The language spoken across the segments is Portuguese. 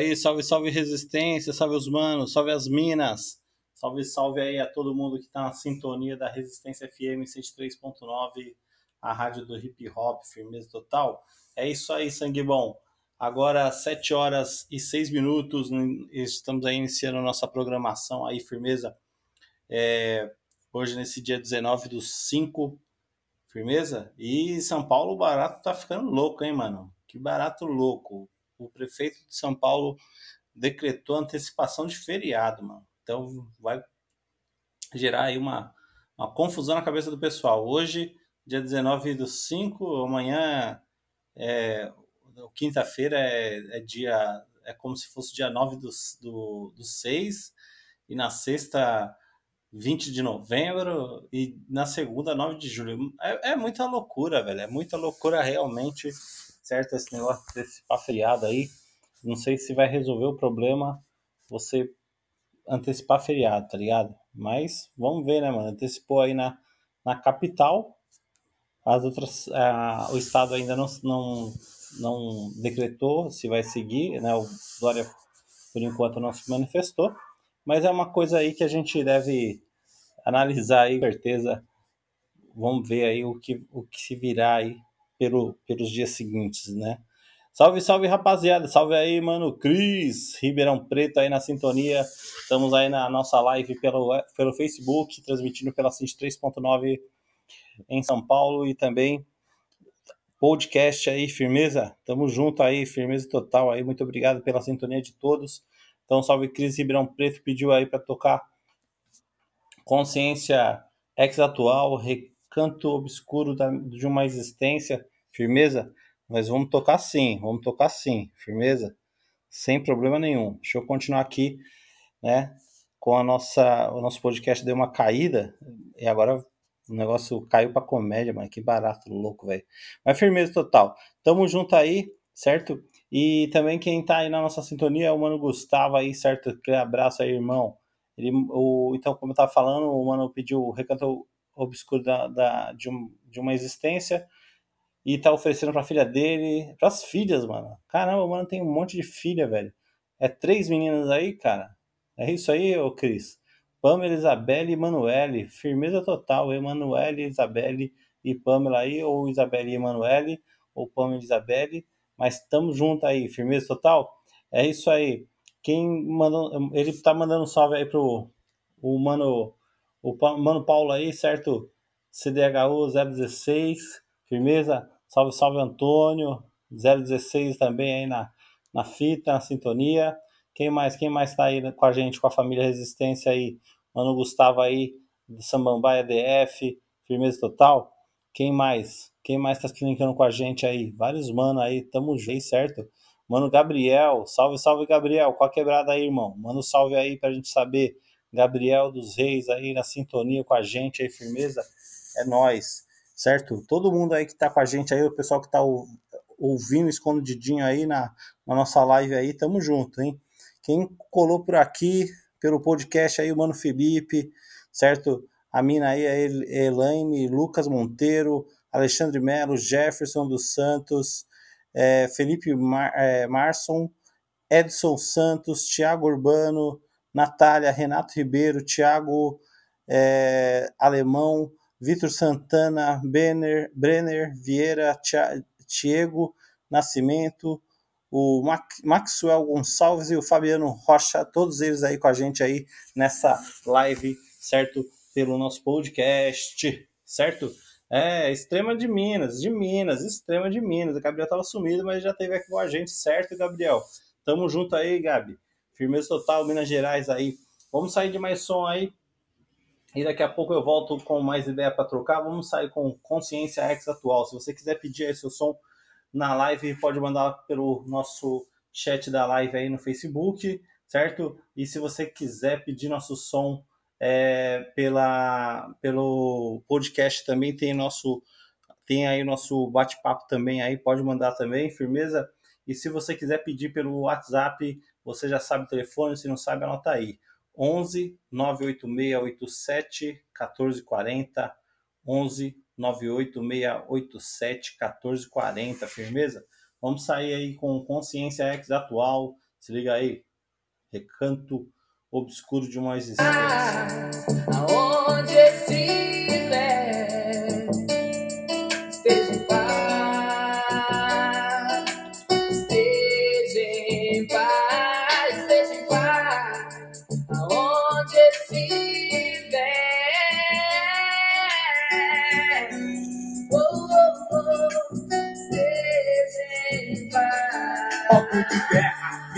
Aí, salve, salve resistência, salve os manos, salve as minas. Salve, salve aí a todo mundo que está na sintonia da Resistência FM 103.9, a rádio do hip hop, firmeza total. É isso aí, sangue bom. Agora, 7 horas e 6 minutos, estamos aí iniciando a nossa programação aí, firmeza. É, hoje, nesse dia 19 do 5, firmeza. E São Paulo, o barato tá ficando louco, hein, mano? Que barato louco o prefeito de São Paulo decretou antecipação de feriado, mano. Então vai gerar aí uma, uma confusão na cabeça do pessoal. Hoje, dia 19 do 5, amanhã é, quinta-feira é, é, dia é como se fosse dia 9 do, do, do 6 e na sexta 20 de novembro e na segunda 9 de julho. É, é muita loucura, velho. É muita loucura realmente certo esse negócio de antecipar feriado aí. Não sei se vai resolver o problema você antecipar feriado, tá ligado? Mas vamos ver, né, mano? Antecipou aí na, na capital. As outras. o estado ainda não, não, não decretou se vai seguir, né? O Dória, por enquanto, não se manifestou. Mas é uma coisa aí que a gente deve analisar aí, com certeza. Vamos ver aí o que, o que se virá aí pelo, pelos dias seguintes, né? Salve, salve, rapaziada. Salve aí, mano. Cris, Ribeirão Preto aí na sintonia. Estamos aí na nossa live pelo, pelo Facebook, transmitindo pela 103.9 em São Paulo e também podcast aí, firmeza. Tamo junto aí, firmeza total aí. Muito obrigado pela sintonia de todos. Então, salve Cris Ribeirão Preto pediu aí para tocar Consciência Ex-Atual, Recanto Obscuro da, de uma Existência Firmeza? Mas vamos tocar sim, vamos tocar sim, firmeza? Sem problema nenhum. Deixa eu continuar aqui, né? Com a nossa, o nosso podcast deu uma caída e agora o negócio caiu para comédia, mano. Que barato, louco, velho. Mas firmeza total. Tamo junto aí, certo? E também quem tá aí na nossa sintonia é o Mano Gustavo aí, certo? Aquele abraço aí, irmão. Ele, o, então, como eu tava falando, o Mano pediu o recanto obscuro da, da, de, um, de uma existência e tá oferecendo pra filha dele, pras filhas, mano. Caramba, mano, tem um monte de filha, velho. É três meninas aí, cara. É isso aí, ô Cris. Pamela, Isabelle e Emanuele. Firmeza total. Emanuele, Isabelle e Pamela aí, ou Isabelle e Emanuele, ou Pamela e Isabelle. Mas estamos juntos aí, firmeza total. É isso aí. Quem mandou. Ele tá mandando um salve aí pro o mano, o mano Paulo aí, certo? CDHU 016 Firmeza? Salve, salve Antônio. 016 também aí na, na fita, na sintonia. Quem mais? Quem mais tá aí com a gente, com a família Resistência aí? Mano Gustavo aí, de Samambaia DF, firmeza total. Quem mais? Quem mais tá clinicando com a gente aí? Vários mano aí, tamo junto, certo? Mano Gabriel, salve, salve Gabriel. Qual a quebrada aí, irmão? Manda um salve aí pra gente saber. Gabriel dos Reis aí na sintonia com a gente aí, firmeza? É nós certo? Todo mundo aí que está com a gente aí, o pessoal que está ouvindo escondidinho aí na, na nossa live aí, tamo junto, hein? Quem colou por aqui, pelo podcast aí, o Mano Felipe, certo? A mina aí, a Elaine, Lucas Monteiro, Alexandre Melo, Jefferson dos Santos, é, Felipe Mar, é, Marson, Edson Santos, Tiago Urbano, Natália, Renato Ribeiro, Tiago é, Alemão, Vitor Santana, Brenner, Brenner Vieira, Tiago Nascimento, o Maxwell Gonçalves e o Fabiano Rocha, todos eles aí com a gente aí nessa live, certo? Pelo nosso podcast, certo? É, Extrema de Minas, de Minas, Extrema de Minas. O Gabriel tava sumido, mas já teve aqui com a gente, certo, Gabriel? Tamo junto aí, Gabi. Firmeza total, Minas Gerais aí. Vamos sair de mais som aí e daqui a pouco eu volto com mais ideia para trocar. Vamos sair com Consciência X atual. Se você quiser pedir aí seu som na live, pode mandar pelo nosso chat da live aí no Facebook, certo? E se você quiser pedir nosso som é, pela, pelo podcast também tem nosso tem aí nosso bate-papo também aí, pode mandar também, firmeza? E se você quiser pedir pelo WhatsApp, você já sabe o telefone, se não sabe, anota aí. 11 98687 1440 11 98687 1440, firmeza? Vamos sair aí com Consciência X atual, Se liga aí. Recanto obscuro de uma existência. Aonde estiver,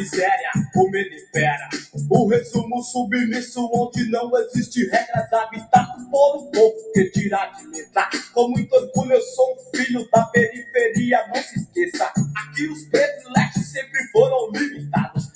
miséria, o menipera. O resumo submisso onde não existe regras. Habitado por um povo que dirá de letra. Com muito orgulho eu sou um filho da periferia, não se esqueça. Aqui os privilégios sempre foram limitados.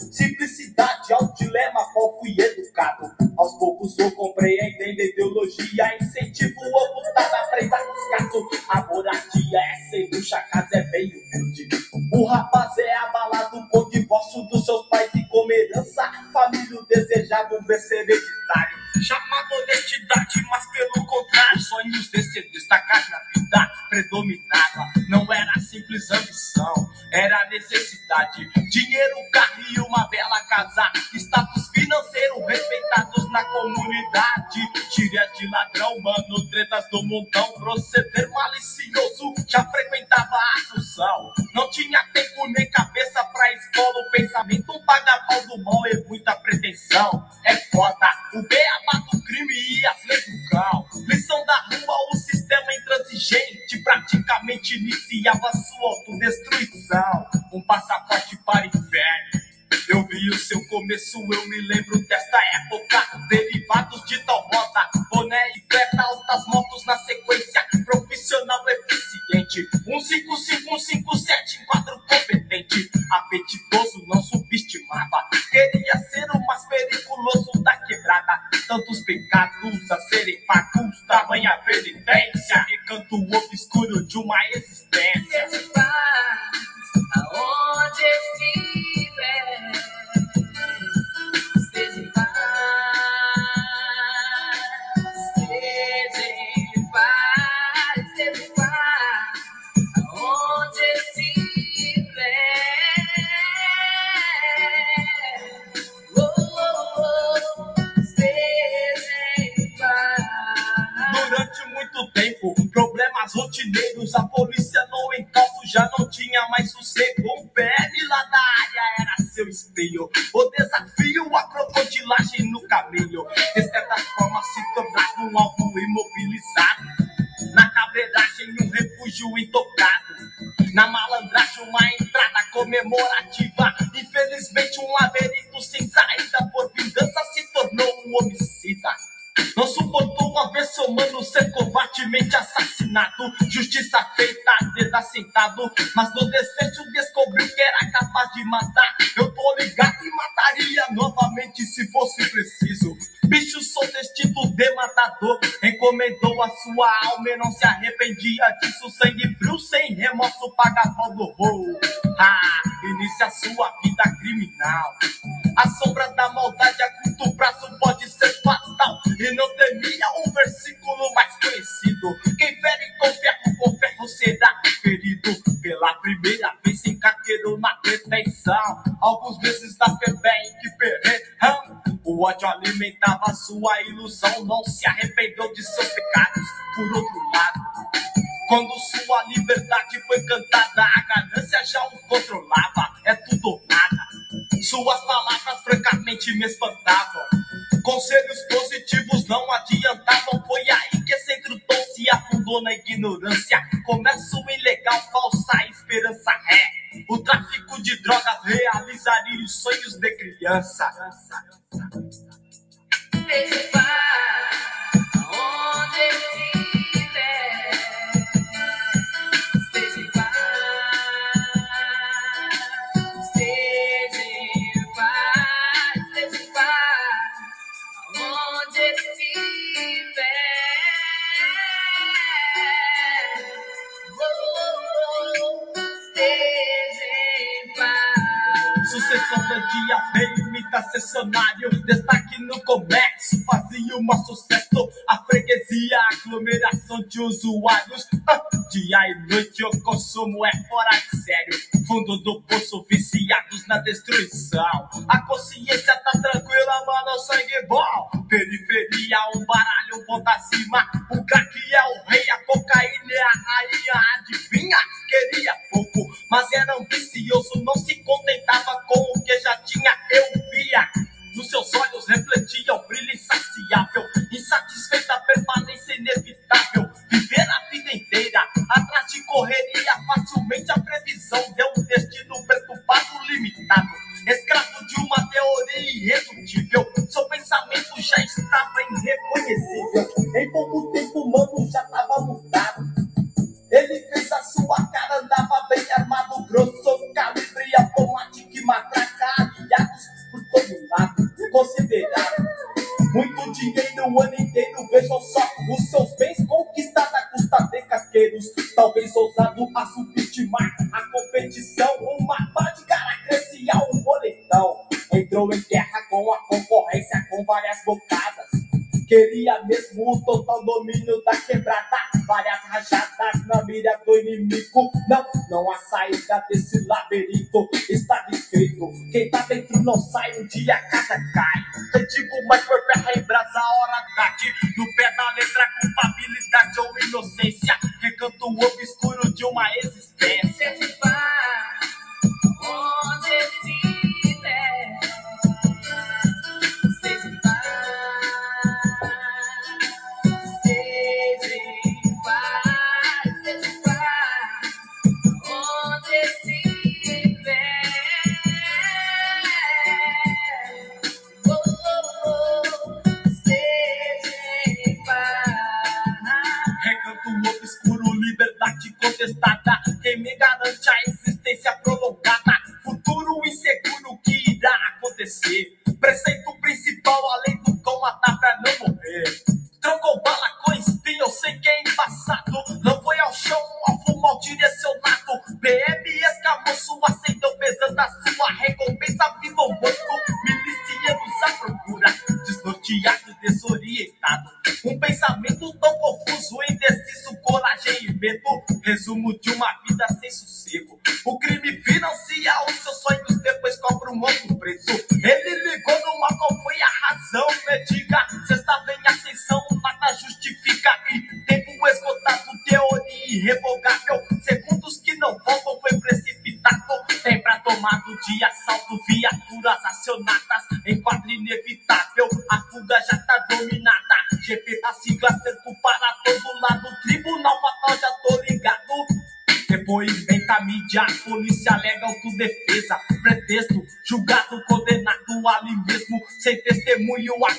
Simplicidade ao dilema, qual fui educado. Aos poucos vou compreendendo ideologia. Incentivo o ocultado a aprender descaso. A moradia é sem luxo, a casa é bem humilde. O rapaz é abalado por divórcio dos seus pais e como herança. Família o desejava um berço hereditário. Chamado honestidade, mas pelo contrário, sonhos de se destacar na vida predominava. Não era simples ambição, era necessidade. Dinheiro, carro e uma bela casa. Status financeiro respeitados na comunidade. Gíria de ladrão, mano, tretas do montão. Proceder malicioso, já frequentava a função. Não tinha tempo nem cabeça pra escola. O pensamento um paga-pau do mal e muita pretensão. É foda, o beabá do crime e as leis do cão. Lição da rua, o sistema intransigente praticamente iniciava sua autodestruição. Um passaporte para inferno. Eu vi o seu começo, eu me lembro desta época. Derivados de tal moda, boné e preta, altas motos na sequência. Profissional eficiente. 155, 157, quadro competente. Apetitoso, não subestimava. Queria ser o mais periculoso da quebrada. Tantos pecados a serem pagos, tamanha penitência. Recanto obscuro de uma existência. Aonde estiver. Esteja Mas no desfecho descobriu que era capaz de matar. Eu tô ligado e mataria novamente se fosse preciso. Bicho soldestito de matador. Encomendou a sua alma e não se arrependia disso. Sangue frio, sem remorso, paga pau do rolo. Ah, inicia sua vida criminal. Alimentava sua ilusão. Não se arrependeu de seus pecados. Por outro lado, quando sua liberdade foi cantada, a ganância já o controlava. É tudo ou nada. Suas palavras francamente me espantavam. Conselhos positivos não adiantavam. Foi aí que esse entrudou se afundou na ignorância. Comércio ilegal, falsa esperança é. O tráfico de drogas realizaria os sonhos de criança. usuários. Dia e noite o consumo é fora de sério. Fundo do poço, viciados na destruição. A consciência tá tranquila, mano, sangue bom. Periferia, um baralho, um ponto acima. O crack é o rei, a cocaína é a rainha. Adivinha? Queria pouco, mas era ambicioso. Não se contentava com o que já tinha, eu via. Nos seus olhos refletia um brilho insaciável, insatisfeita permanência inevitável. coração deu um destino perturbado, limitado, escravo de uma teoria irredutível. Seu pensamento já estava em edição, uma pá de cara crescia um boletão. Entrou em guerra com a concorrência, com várias bocadas. Queria mesmo o total domínio da quebrada. Várias rajadas na mira do inimigo. Não, não há saída desse labirinto. Está desfeito. Quem tá dentro não sai, um dia a casa cai. É digo mas foi ferra tá em brasa, a hora tá tarde. No pé da letra, culpabilidade ou inocência. Recanto obscuro de uma existência. rumo de uma vida you walk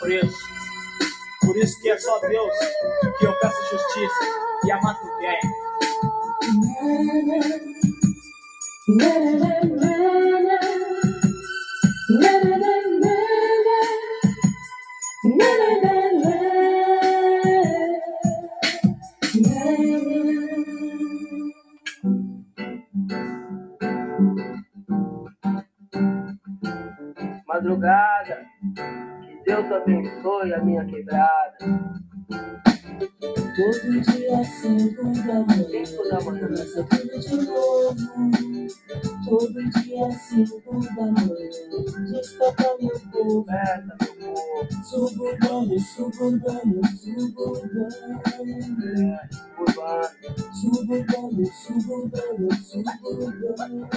preso. Por isso que é só Deus que eu peço justiça e amar ninguém. Madrugada abençoe a minha quebrada. Todo dia, cinco da manhã, começa tudo de novo. Todo dia, cinco da manhã, desperta meu povo. Suburbano, suburbano, suburbano. urbano. Suburbano, suburbano, suburbano.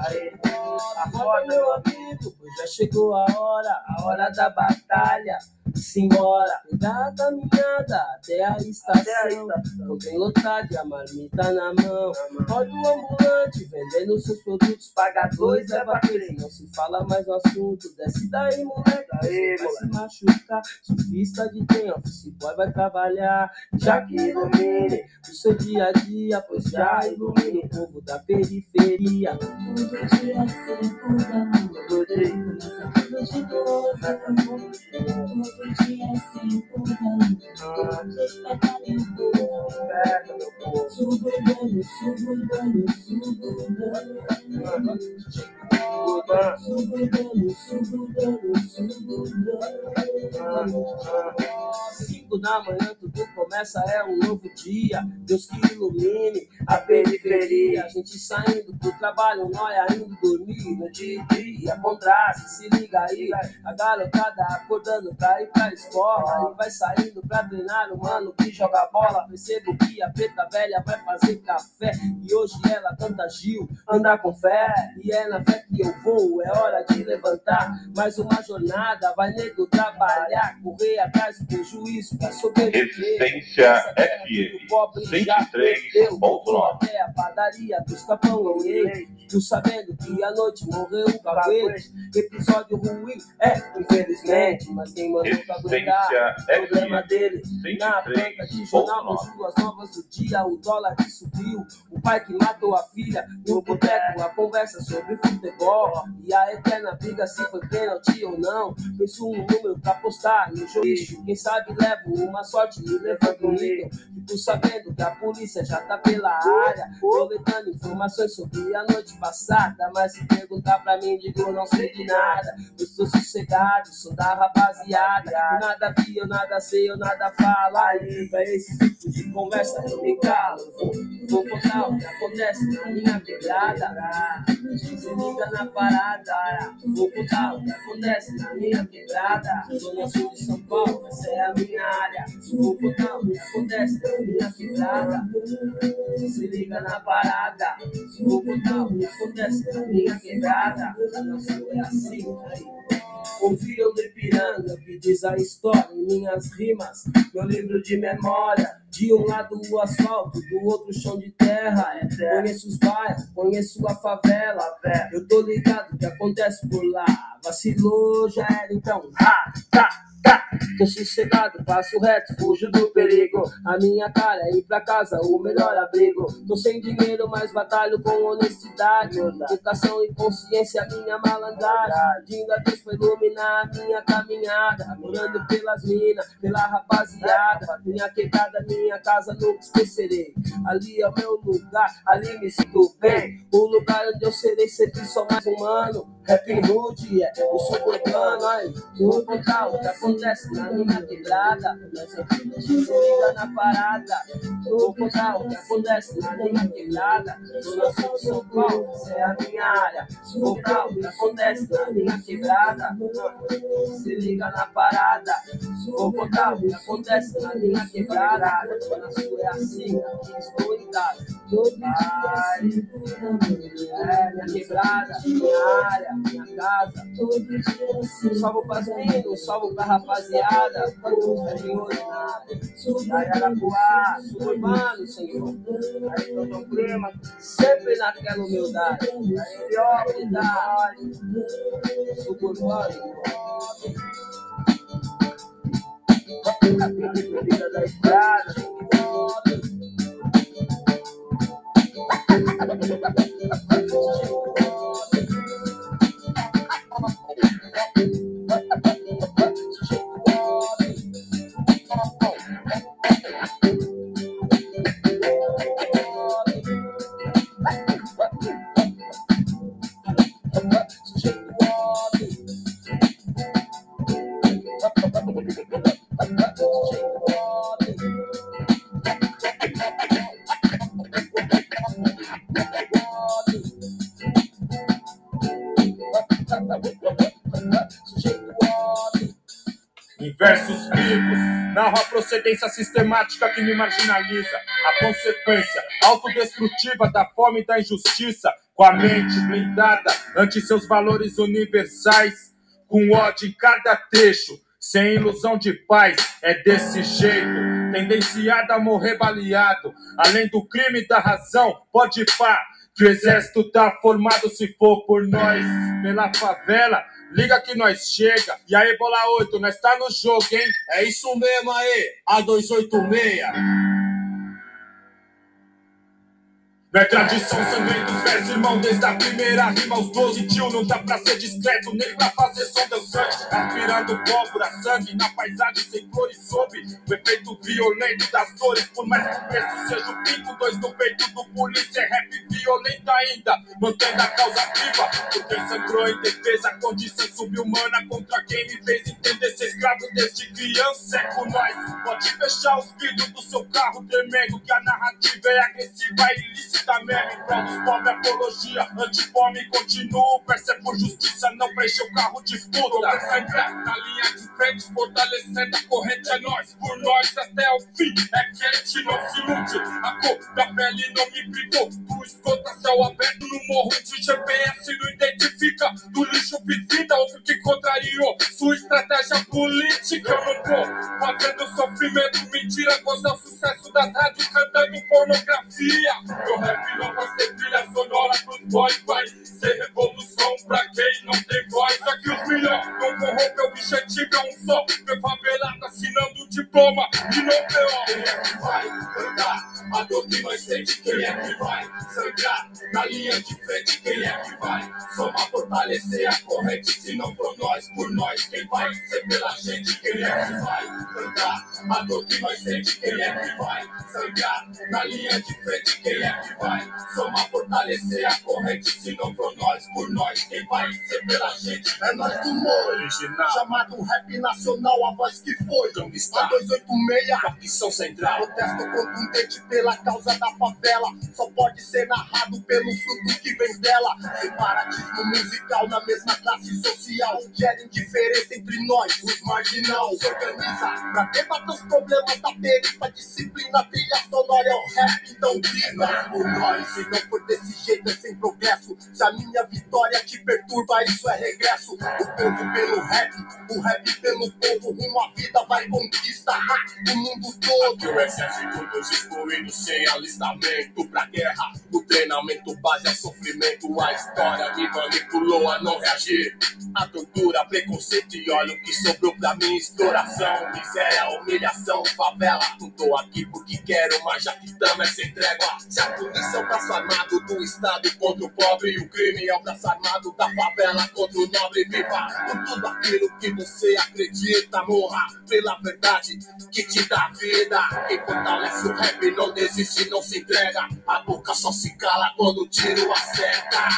Aí, Acorda, acorda, meu amigo, pois já chegou a hora, a hora da batalha. Simbora, pegar a caminhada até a estação. Até a estação. Não tem lotado e a marmita na mão. Roda o ambulante vendendo seus produtos. Paga dois, leva três. Não se fala mais no assunto. Desce daí, moleque. Você vai se machucar. Surfista de tem, office boy vai trabalhar. Já que ilumine o seu dia a dia, pois já ilumina o povo da periferia. Todo dia, cinco da manhã. Todo dia. Todo dia, dias se empurrando, despertando. Subo, dano, subo, dano, subo, dano. Subo, dano, subo, subo na manhã tudo começa, é um novo dia. Deus que ilumine a periferia. A gente saindo pro trabalho, nós ainda dormindo de dia. Contraste, se liga aí. A garotada acordando pra ir pra escola. E vai saindo pra treinar o mano que joga bola. Percebo que a preta velha vai fazer café. E hoje ela canta Gil, anda com fé. E é na fé que eu vou, é hora de levantar. Mais uma jornada, vai nego trabalhar, correr atrás do prejuízo Resistência Essa terra que o pobre já 103.9. perdeu. Vou até a padaria buscar pão e leite. Tu sabendo que à noite morreu o caguete. Episódio ruim, é, infelizmente. Mas quem mandou pra aguentar? Resistência Problema FM dele. Na banca de jornal, nas ruas novas do dia, o dólar que subiu. O pai que matou a filha. No boteco, a conversa sobre futebol. E a eterna briga se foi pênalti ou não. Penso um número pra postar no jogo. Quem sabe levo uma sorte e levanto um nível. Fico sabendo que a polícia já tá pela área. Coletando informações sobre a noite passada. Mas se perguntar pra mim, digo não sei de nada. Eu estou sossegado, sou da rapaziada. Nada vi, eu nada sei, eu nada falo. Aí, pra esse tipo de conversa eu me calo. Vou, vou contar o que acontece na minha quebrada. Se liga na parada. Vou contar o que acontece na minha quebrada. Zona Sul de São Paulo, essa é a minha área. O que acontece na quebrada. Se liga na parada. O que acontece na minha quebrada. Sul é assim. Ouviram do Ipiranga, que diz a história em minhas rimas, meu livro de memória. De um lado o asfalto, do outro o chão de terra. Conheço os bairros, conheço a favela. Eu tô ligado que acontece por lá. Vacilou, já era então. Ha, tá. Tô sossegado, passo reto, fujo do perigo. A minha cara é ir pra casa, o melhor abrigo. Tô sem dinheiro, mas batalho com honestidade. Educação e consciência, minha malandragem. Pedindo a Deus pra iluminar a minha caminhada. Morando pelas minas, pela rapaziada. Minha quebrada, minha casa, nunca esquecerei. Ali é o meu lugar, ali me sinto bem. O lugar onde eu serei sempre só mais humano. Rap Hood, é o suburbano, aí. O que acontece na minha quebrada. Se liga na parada. O que acontece na minha quebrada. Zona Sul de São Paulo, é a minha área. O que acontece na minha quebrada. Se liga na parada. O que acontece na minha quebrada. Zona Sul é assim, aqui estou em. Ai, é, minha quebrada, minha área, minha casa. Salve pras meninas, salve pra rapaziada. Quantos carinhosos na Ararapuá, suburbano, Senhor. Aí eu tô prima, sempre naquela humildade. Pior humildade, suburbano. A vida da estrada, Thank you. Thank you. Procedência sistemática que me marginaliza. A consequência autodestrutiva da fome e da injustiça. Com a mente blindada ante seus valores universais. Com ódio em cada trecho, sem ilusão de paz. É desse jeito, tendenciado a morrer baleado. Além do crime e da razão, pode pá. Que o exército tá formado se for por nós, pela favela. Liga que nós chega. E aí, bola 8, nós tá no jogo, hein? É isso mesmo aí, A286. É tradição sangrentos versos, irmão, desde a primeira rima aos 12 tio, não dá pra ser discreto, nem pra fazer som dançante, aspirando pólvora, sangue na paisagem sem flores sob o efeito violento das dores, por mais que o preço seja o pico, dois no peito do polícia, é rap violento ainda, mantendo a causa viva, por quem sangrou em defesa, condição subhumana contra quem me fez entender ser escravo desde criança, é com nós, pode fechar os vidros do seu carro tremendo, que a narrativa é agressiva e ilícita meme, prol dos pobres, apologia, antifome, continuo, percebo justiça, não preenche o carro de puta. Sempre na linha de frente, fortalecendo a corrente, é nós, por nós até o fim, é quente, não se ilude, a cor da pele não me brigou, tu escuta céu aberto no morro de GPS, não identifica, do lixo piscina, outro que contrariou, sua estratégia política, eu não tô fazendo sofrimento, mentira, gozar o sucesso das rádios, cantando pornografia, vai ser trilha sonora pros boys, vai ser revolução pra quem não tem voz. Aqui os milhões não corrompe o objetivo, é um só. Meu favelado assinando o diploma e não pior. Quem é que vai cantar a dor que nós sente? Quem é que vai sangrar na linha de frente? Quem é que vai somar, fortalecer a corrente? Se não for nós, por nós, quem vai ser pela gente? Quem é que vai cantar a dor que nós sente? Quem é que vai sangrar na linha de frente? Quem é que vai somar, fortalecer a corrente? Se não for nós, por nós, quem vai ser pela gente? É nós do Moro, original, chamado rap nacional, a voz que foi. Onde está? 286, facção central. Protesto contundente pela causa da favela. Só pode ser narrado pelo fruto que vem dela. Separatismo musical na mesma classe social. Gera indiferença entre nós, os marginal. Se organiza pra debater os problemas da perifa. Disciplina, trilha sonora é o rap, então grita por nós. Se não for desse jeito, é sem progresso. Se a minha vitória te perturba, isso é regresso. O povo pelo rap, o rap pelo povo. Rumo à vida vai conquista o mundo todo. O exército dos excluídos sem alistamento pra guerra. O treinamento base é sofrimento. A história me manipulou a não reagir. A tortura, preconceito e olha o que sobrou pra mim. Exploração, miséria, humilhação, favela. Não tô aqui porque quero, mas já que tamo é sem trégua. Se a polícia é braço armado do Estado contra o pobre, e o crime é o braço armado da favela contra o nobre. Viva por tudo aquilo que você acredita. Morra pela verdade que te dá vida. Quem fortalece o rap não desiste, não se entrega. A boca só se cala quando o tiro acerta.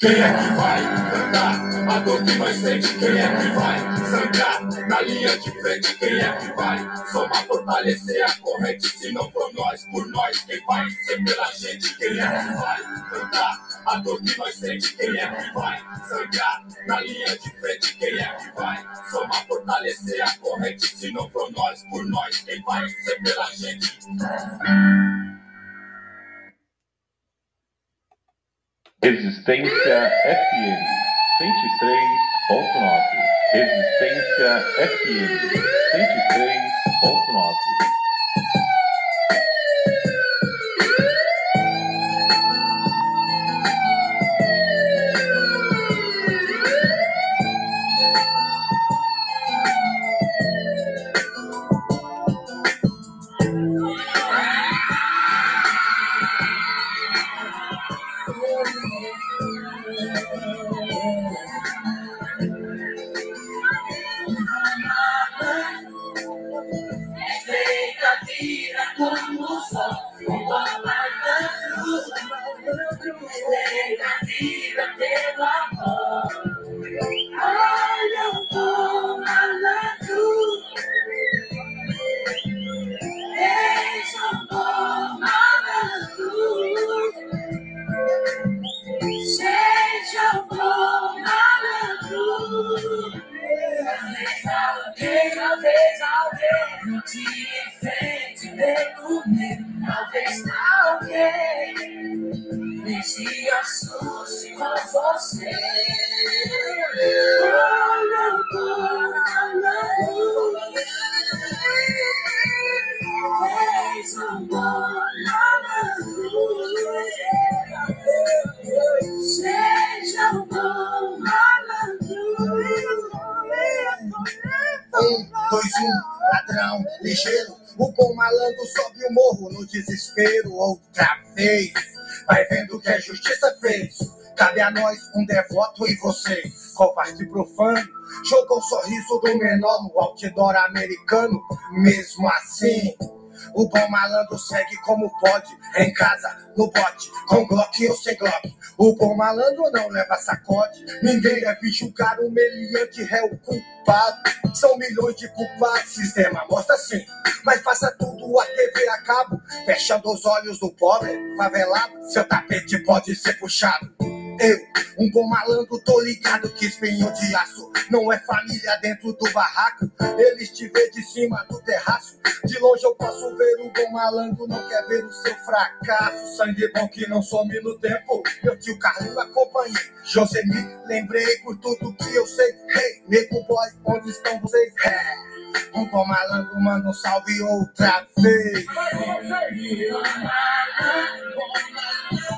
Quem é que vai cantar a dor que nós sente? Quem é que vai sangrar na linha de frente? Quem é que vai somar, fortalecer a corrente? Se não for nós, por nós, quem vai ser pela gente? Quem é que vai cantar a dor que nós sente? Quem é que vai sangrar na linha de frente? Quem é que vai somar, fortalecer a corrente? Se não for nós, por nós, quem vai ser pela gente? Resistência FM 103.9. Resistência FM 103.9. Um, ladrão, ligeiro. O bom malandro sobe o morro no desespero outra vez. Vai vendo que a justiça fez. Cabe a nós um devoto e você, covarde profano. Jogou o sorriso do menor no outdoor americano. Mesmo assim, o bom malandro segue como pode, em casa, no bote, com Glock ou sem Glock. O bom malandro não leva sacode, ninguém deve julgar o meliante réu culpado. São milhões de culpados, sistema mostra sim, mas passa tudo a TV a cabo, fechando os olhos do pobre, favelado. Seu tapete pode ser puxado. Eu, um bom malandro, tô ligado que espinho de aço não é família dentro do barraco. Eles te vê de cima do terraço. De longe eu posso ver o bom malandro, não quer ver o seu fracasso. Sangue bom que não some no tempo. Meu tio Carlinho acompanhei. José me lembrei por tudo que eu sei. Hey, nego boy, onde estão vocês? Hey. Um bom malandro manda um salve outra vez. O bom malandro. Bom malandro.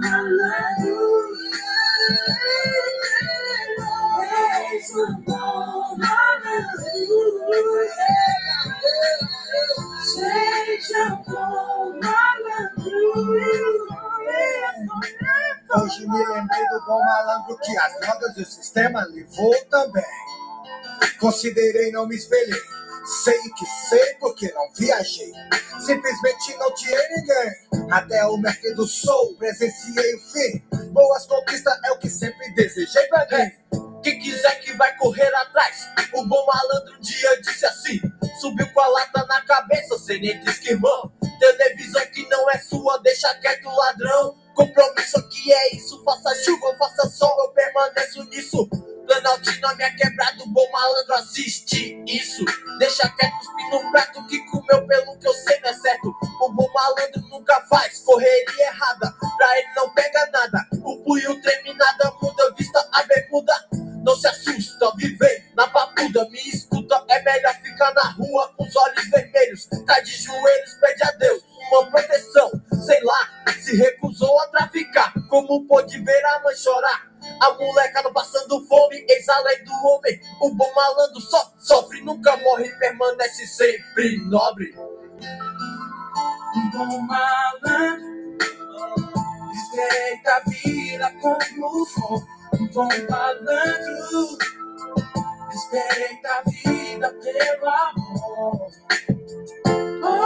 malandro. Hoje me lembrei do bom malandro que as drogas e o sistema levou também. Considerei, não me espelhei. Sei que sei porque não viajei. Simplesmente não tirei ninguém. Até o Merck do presenciei o fim. Boas conquistas é o que sempre desejei pra mim. Quem quiser que vai correr atrás. O bom malandro um dia disse assim: subiu com a lata na cabeça, sem nem irmão. Televisão que não é sua, deixa quieto ladrão. Compromisso aqui é isso, faça chuva, faça sol, eu permaneço nisso. Planaltina na minha quebrada, o bom malandro assiste isso. Deixa quieto cuspir no prato que comeu pelo que eu sei não é certo. O bom malandro nunca faz correria errada, pra ele não pega nada. O punho treme, nada muda, vista a bermuda. Não se assusta, viver na papuda, me escuta. É melhor ficar na rua com os olhos vermelhos. Tá de joelhos, pede a Deus uma proteção. Sei lá, se recusou a traficar. Como pôde ver a mãe chorar? A molecada passando fome, eis a lei do homem. O bom malandro só sofre, nunca morre, permanece sempre nobre. Um bom malandro, respeita a vida como for. Um bom malandro, respeita a vida pelo amor.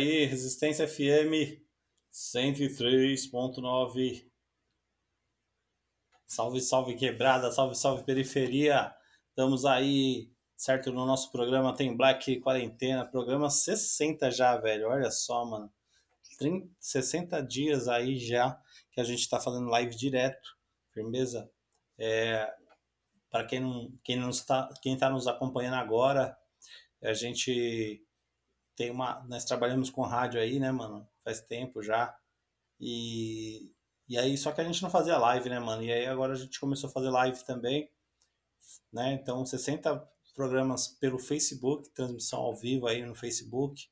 aí, Resistência FM 103.9. Salve, salve quebrada, salve, salve periferia. Estamos aí, certo? No nosso programa tem Black Quarentena, programa 60 já, velho. Olha só, mano. 30, 60 dias aí já que a gente está fazendo live direto, firmeza? É, Para quem não, quem não está, quem está nos acompanhando agora, a gente tem uma, nós trabalhamos com rádio aí, né, mano? Faz tempo já. E, e aí, só que a gente não fazia live, né, mano? E aí agora a gente começou a fazer live também, né? Então, 60 programas pelo Facebook, transmissão ao vivo aí no Facebook.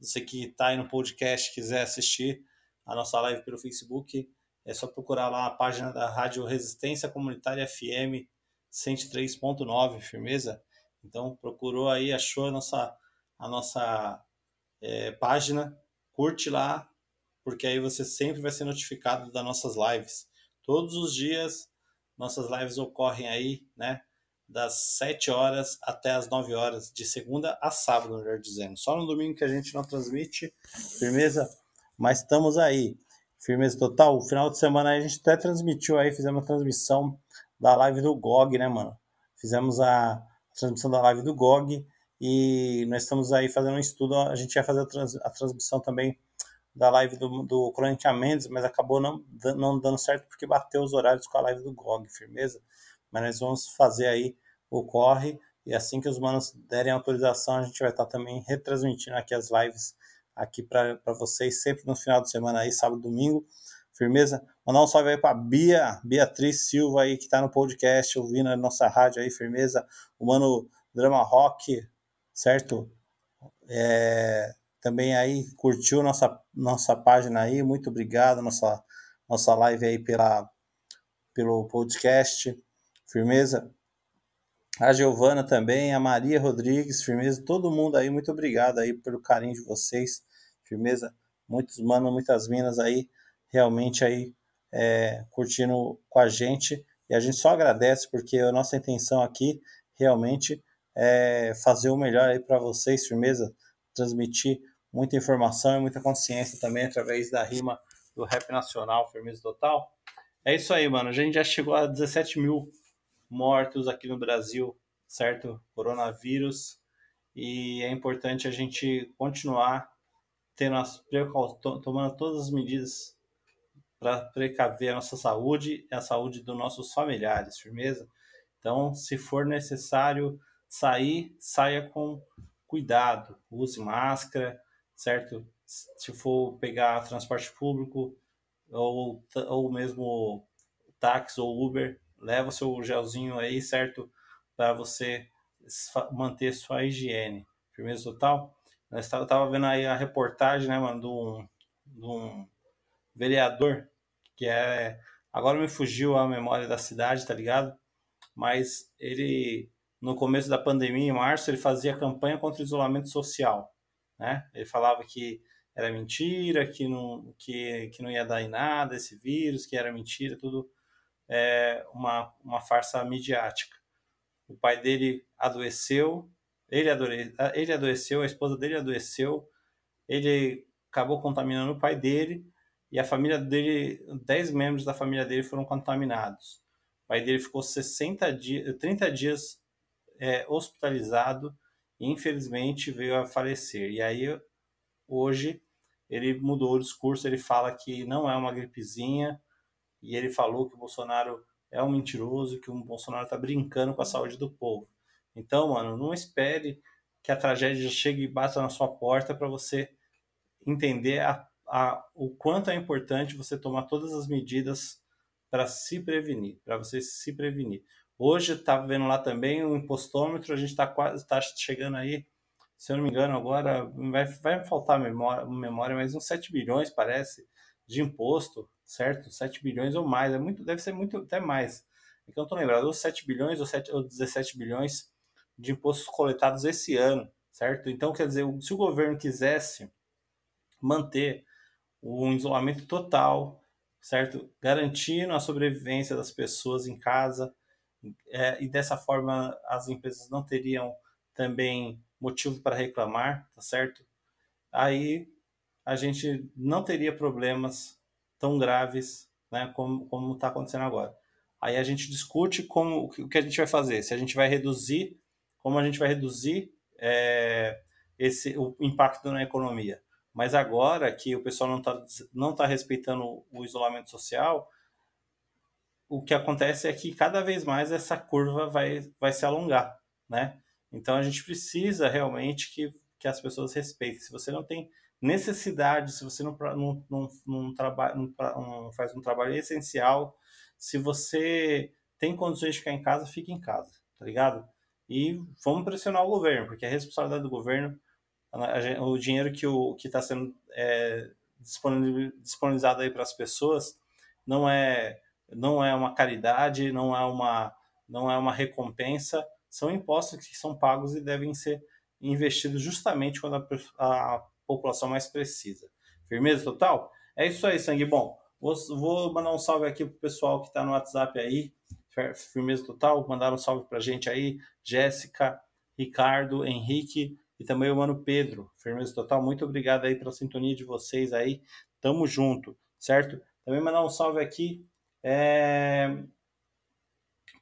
Você que está aí no podcast quiser assistir a nossa live pelo Facebook, é só procurar lá a página da Rádio Resistência Comunitária FM 103.9, firmeza? Então procurou aí, achou a nossa, a nossa é, página, curte lá, porque aí você sempre vai ser notificado das nossas lives. Todos os dias, nossas lives ocorrem aí, né? Das 7 horas até as 9 horas, de segunda a sábado, melhor dizendo. Só no domingo que a gente não transmite, firmeza? Mas estamos aí, firmeza total. O final de semana a gente até transmitiu aí, fizemos uma transmissão da live do GOG, né, mano? Fizemos a transmissão da live do GOG e nós estamos aí fazendo um estudo. A gente ia fazer a, trans, a transmissão também da live do, do Crônica Mendes, mas acabou não, não dando certo porque bateu os horários com a live do GOG, firmeza? Mas nós vamos fazer aí o corre e assim que os manos derem autorização, a gente vai estar também retransmitindo aqui as lives aqui para vocês, sempre no final de semana aí, sábado domingo. Firmeza? Mandar um salve aí para Bia, Beatriz Silva aí, que está no podcast, ouvindo a nossa rádio aí, firmeza. O mano Drama Rock, certo? É, também aí curtiu nossa, nossa página aí, muito obrigado, nossa, nossa live aí pela, pelo podcast, firmeza. A Giovana também, a Maria Rodrigues, firmeza, todo mundo aí, muito obrigado aí pelo carinho de vocês, firmeza. Muitos manos, muitas minas aí, realmente aí é, curtindo com a gente e a gente só agradece porque a nossa intenção aqui realmente é fazer o melhor aí para vocês, firmeza, transmitir muita informação e muita consciência também através da rima do rap nacional, firmeza total. É isso aí, mano. A gente já chegou a 17 mil mortos aqui no Brasil, certo? Coronavírus. E é importante a gente continuar tendo as, tomando todas as medidas para precaver a nossa saúde e a saúde dos nossos familiares, firmeza? Então, se for necessário sair, saia com cuidado, use máscara, certo? Se for pegar transporte público ou, ou mesmo táxi ou Uber, leva seu gelzinho aí, certo? Para você manter sua higiene. Firmeza total? Nós tava vendo aí a reportagem, né, mano, de um, de um vereador que é. Agora me fugiu a memória da cidade, tá ligado? Mas ele, no começo da pandemia, em março, ele fazia campanha contra o isolamento social, né? Ele falava que era mentira, que não, que, que não ia dar em nada esse vírus, que era mentira, tudo é uma, uma farsa midiática. O pai dele adoeceu, ele, adore, ele adoeceu, a esposa dele adoeceu, ele acabou contaminando o pai dele, e a família dele, 10 membros da família dele foram contaminados. O pai dele ficou 60 dias, 30 dias é, hospitalizado e infelizmente veio a falecer. E aí hoje ele mudou o discurso, ele fala que não é uma gripezinha e ele falou que o Bolsonaro é um mentiroso, que o Bolsonaro está brincando com a saúde do povo. Então, mano, não espere que a tragédia chegue e bata na sua porta para você entender a a, o quanto é importante você tomar todas as medidas para se prevenir, para você se prevenir. Hoje está vendo lá também o impostômetro, a gente está quase tá chegando aí, se eu não me engano, agora vai, vai faltar memória, memória, mas uns 7 bilhões parece de imposto, certo? 7 bilhões ou mais, é muito, deve ser muito até mais. É não estou lembrado, ou 7 bilhões ou, 7, ou 17 bilhões de impostos coletados esse ano, certo? Então, quer dizer, se o governo quisesse manter um isolamento total, certo? Garantindo a sobrevivência das pessoas em casa, é, e dessa forma as empresas não teriam também motivo para reclamar, tá certo? aí a gente não teria problemas tão graves né, como está acontecendo agora. Aí a gente discute como o que a gente vai fazer, se a gente vai reduzir, como a gente vai reduzir é, esse o impacto na economia. Mas agora que o pessoal não está não tá respeitando o isolamento social, o que acontece é que cada vez mais essa curva vai, vai se alongar, né? Então a gente precisa realmente que, que as pessoas respeitem. Se você não tem necessidade, se você não, não, não, não, traba, não, não faz um trabalho essencial, se você tem condições de ficar em casa, fique em casa, tá ligado? E vamos pressionar o governo, porque a responsabilidade do governo, a- a o dinheiro que está sendo é, disponibil- disponibilizado aí para as pessoas não é não é uma caridade, não é uma não é uma recompensa, são impostos que são pagos e devem ser investidos justamente quando a, a população mais precisa. Firmeza total? É isso aí, sangue bom. Vou, vou mandar um salve aqui pro pessoal que está no WhatsApp aí. Firmeza total, mandaram um salve pra gente aí. Jéssica, Ricardo, Henrique e também o mano Pedro. Firmeza total, muito obrigado aí pela sintonia de vocês aí. Tamo junto, certo? Também mandar um salve aqui é,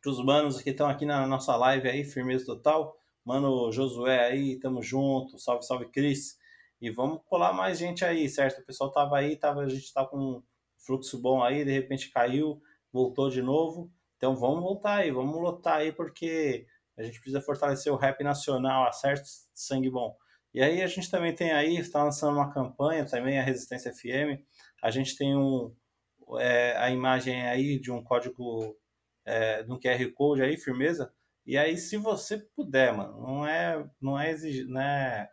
para os manos que estão aqui na nossa live aí, firmeza total. Mano Josué aí, tamo junto. Salve, salve, Cris. E vamos colar mais gente aí, certo? O pessoal tava aí, tava, a gente tá com um fluxo bom aí, de repente caiu, voltou de novo. Então vamos voltar aí, vamos lotar aí, porque a gente precisa fortalecer o rap nacional, certo? Sangue bom. E aí a gente também tem aí, está lançando uma campanha também, a Resistência FM. A gente tem um, é, a imagem aí de um código é, de um QR Code aí, firmeza. E aí, se você puder, mano, não é, não é não é,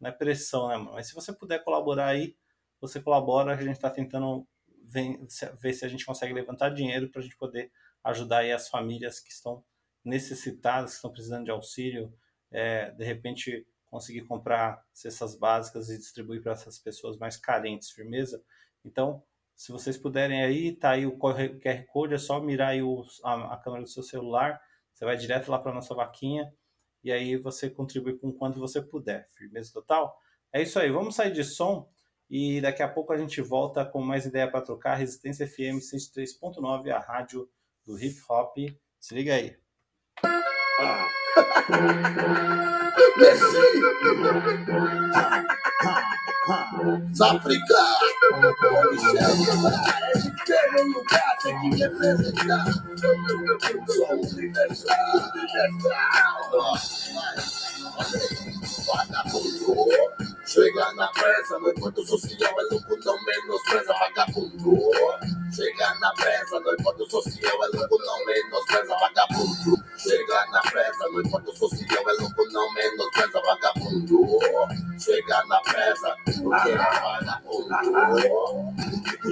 não é pressão, né, mano? Mas se você puder colaborar aí, você colabora, a gente está tentando ver se a gente consegue levantar dinheiro para a gente poder ajudar aí as famílias que estão necessitadas, que estão precisando de auxílio, é, de repente conseguir comprar cestas básicas e distribuir para essas pessoas mais carentes, firmeza? Então, se vocês puderem aí, tá aí o QR Code, é só mirar aí o- a, a câmera do seu celular, você vai direto lá para nossa vaquinha e aí você contribui com quanto você puder. Firmeza total? É isso aí, vamos sair de som e daqui a pouco a gente volta com mais ideia para trocar. Resistência FM 103.9, a rádio do hip hop. Se liga aí. Zafrica, tem um lugar, tem que representar. Somos universal, universal. Vagabundo, chega na presa, no encontro social é louco, não menospreza. Vagabundo, chega na presa, no encontro social é louco, não menospreza. Vagabundo, chega na presa, no encontro social é louco, não menospreza. Vagabundo, chega na presa, porque é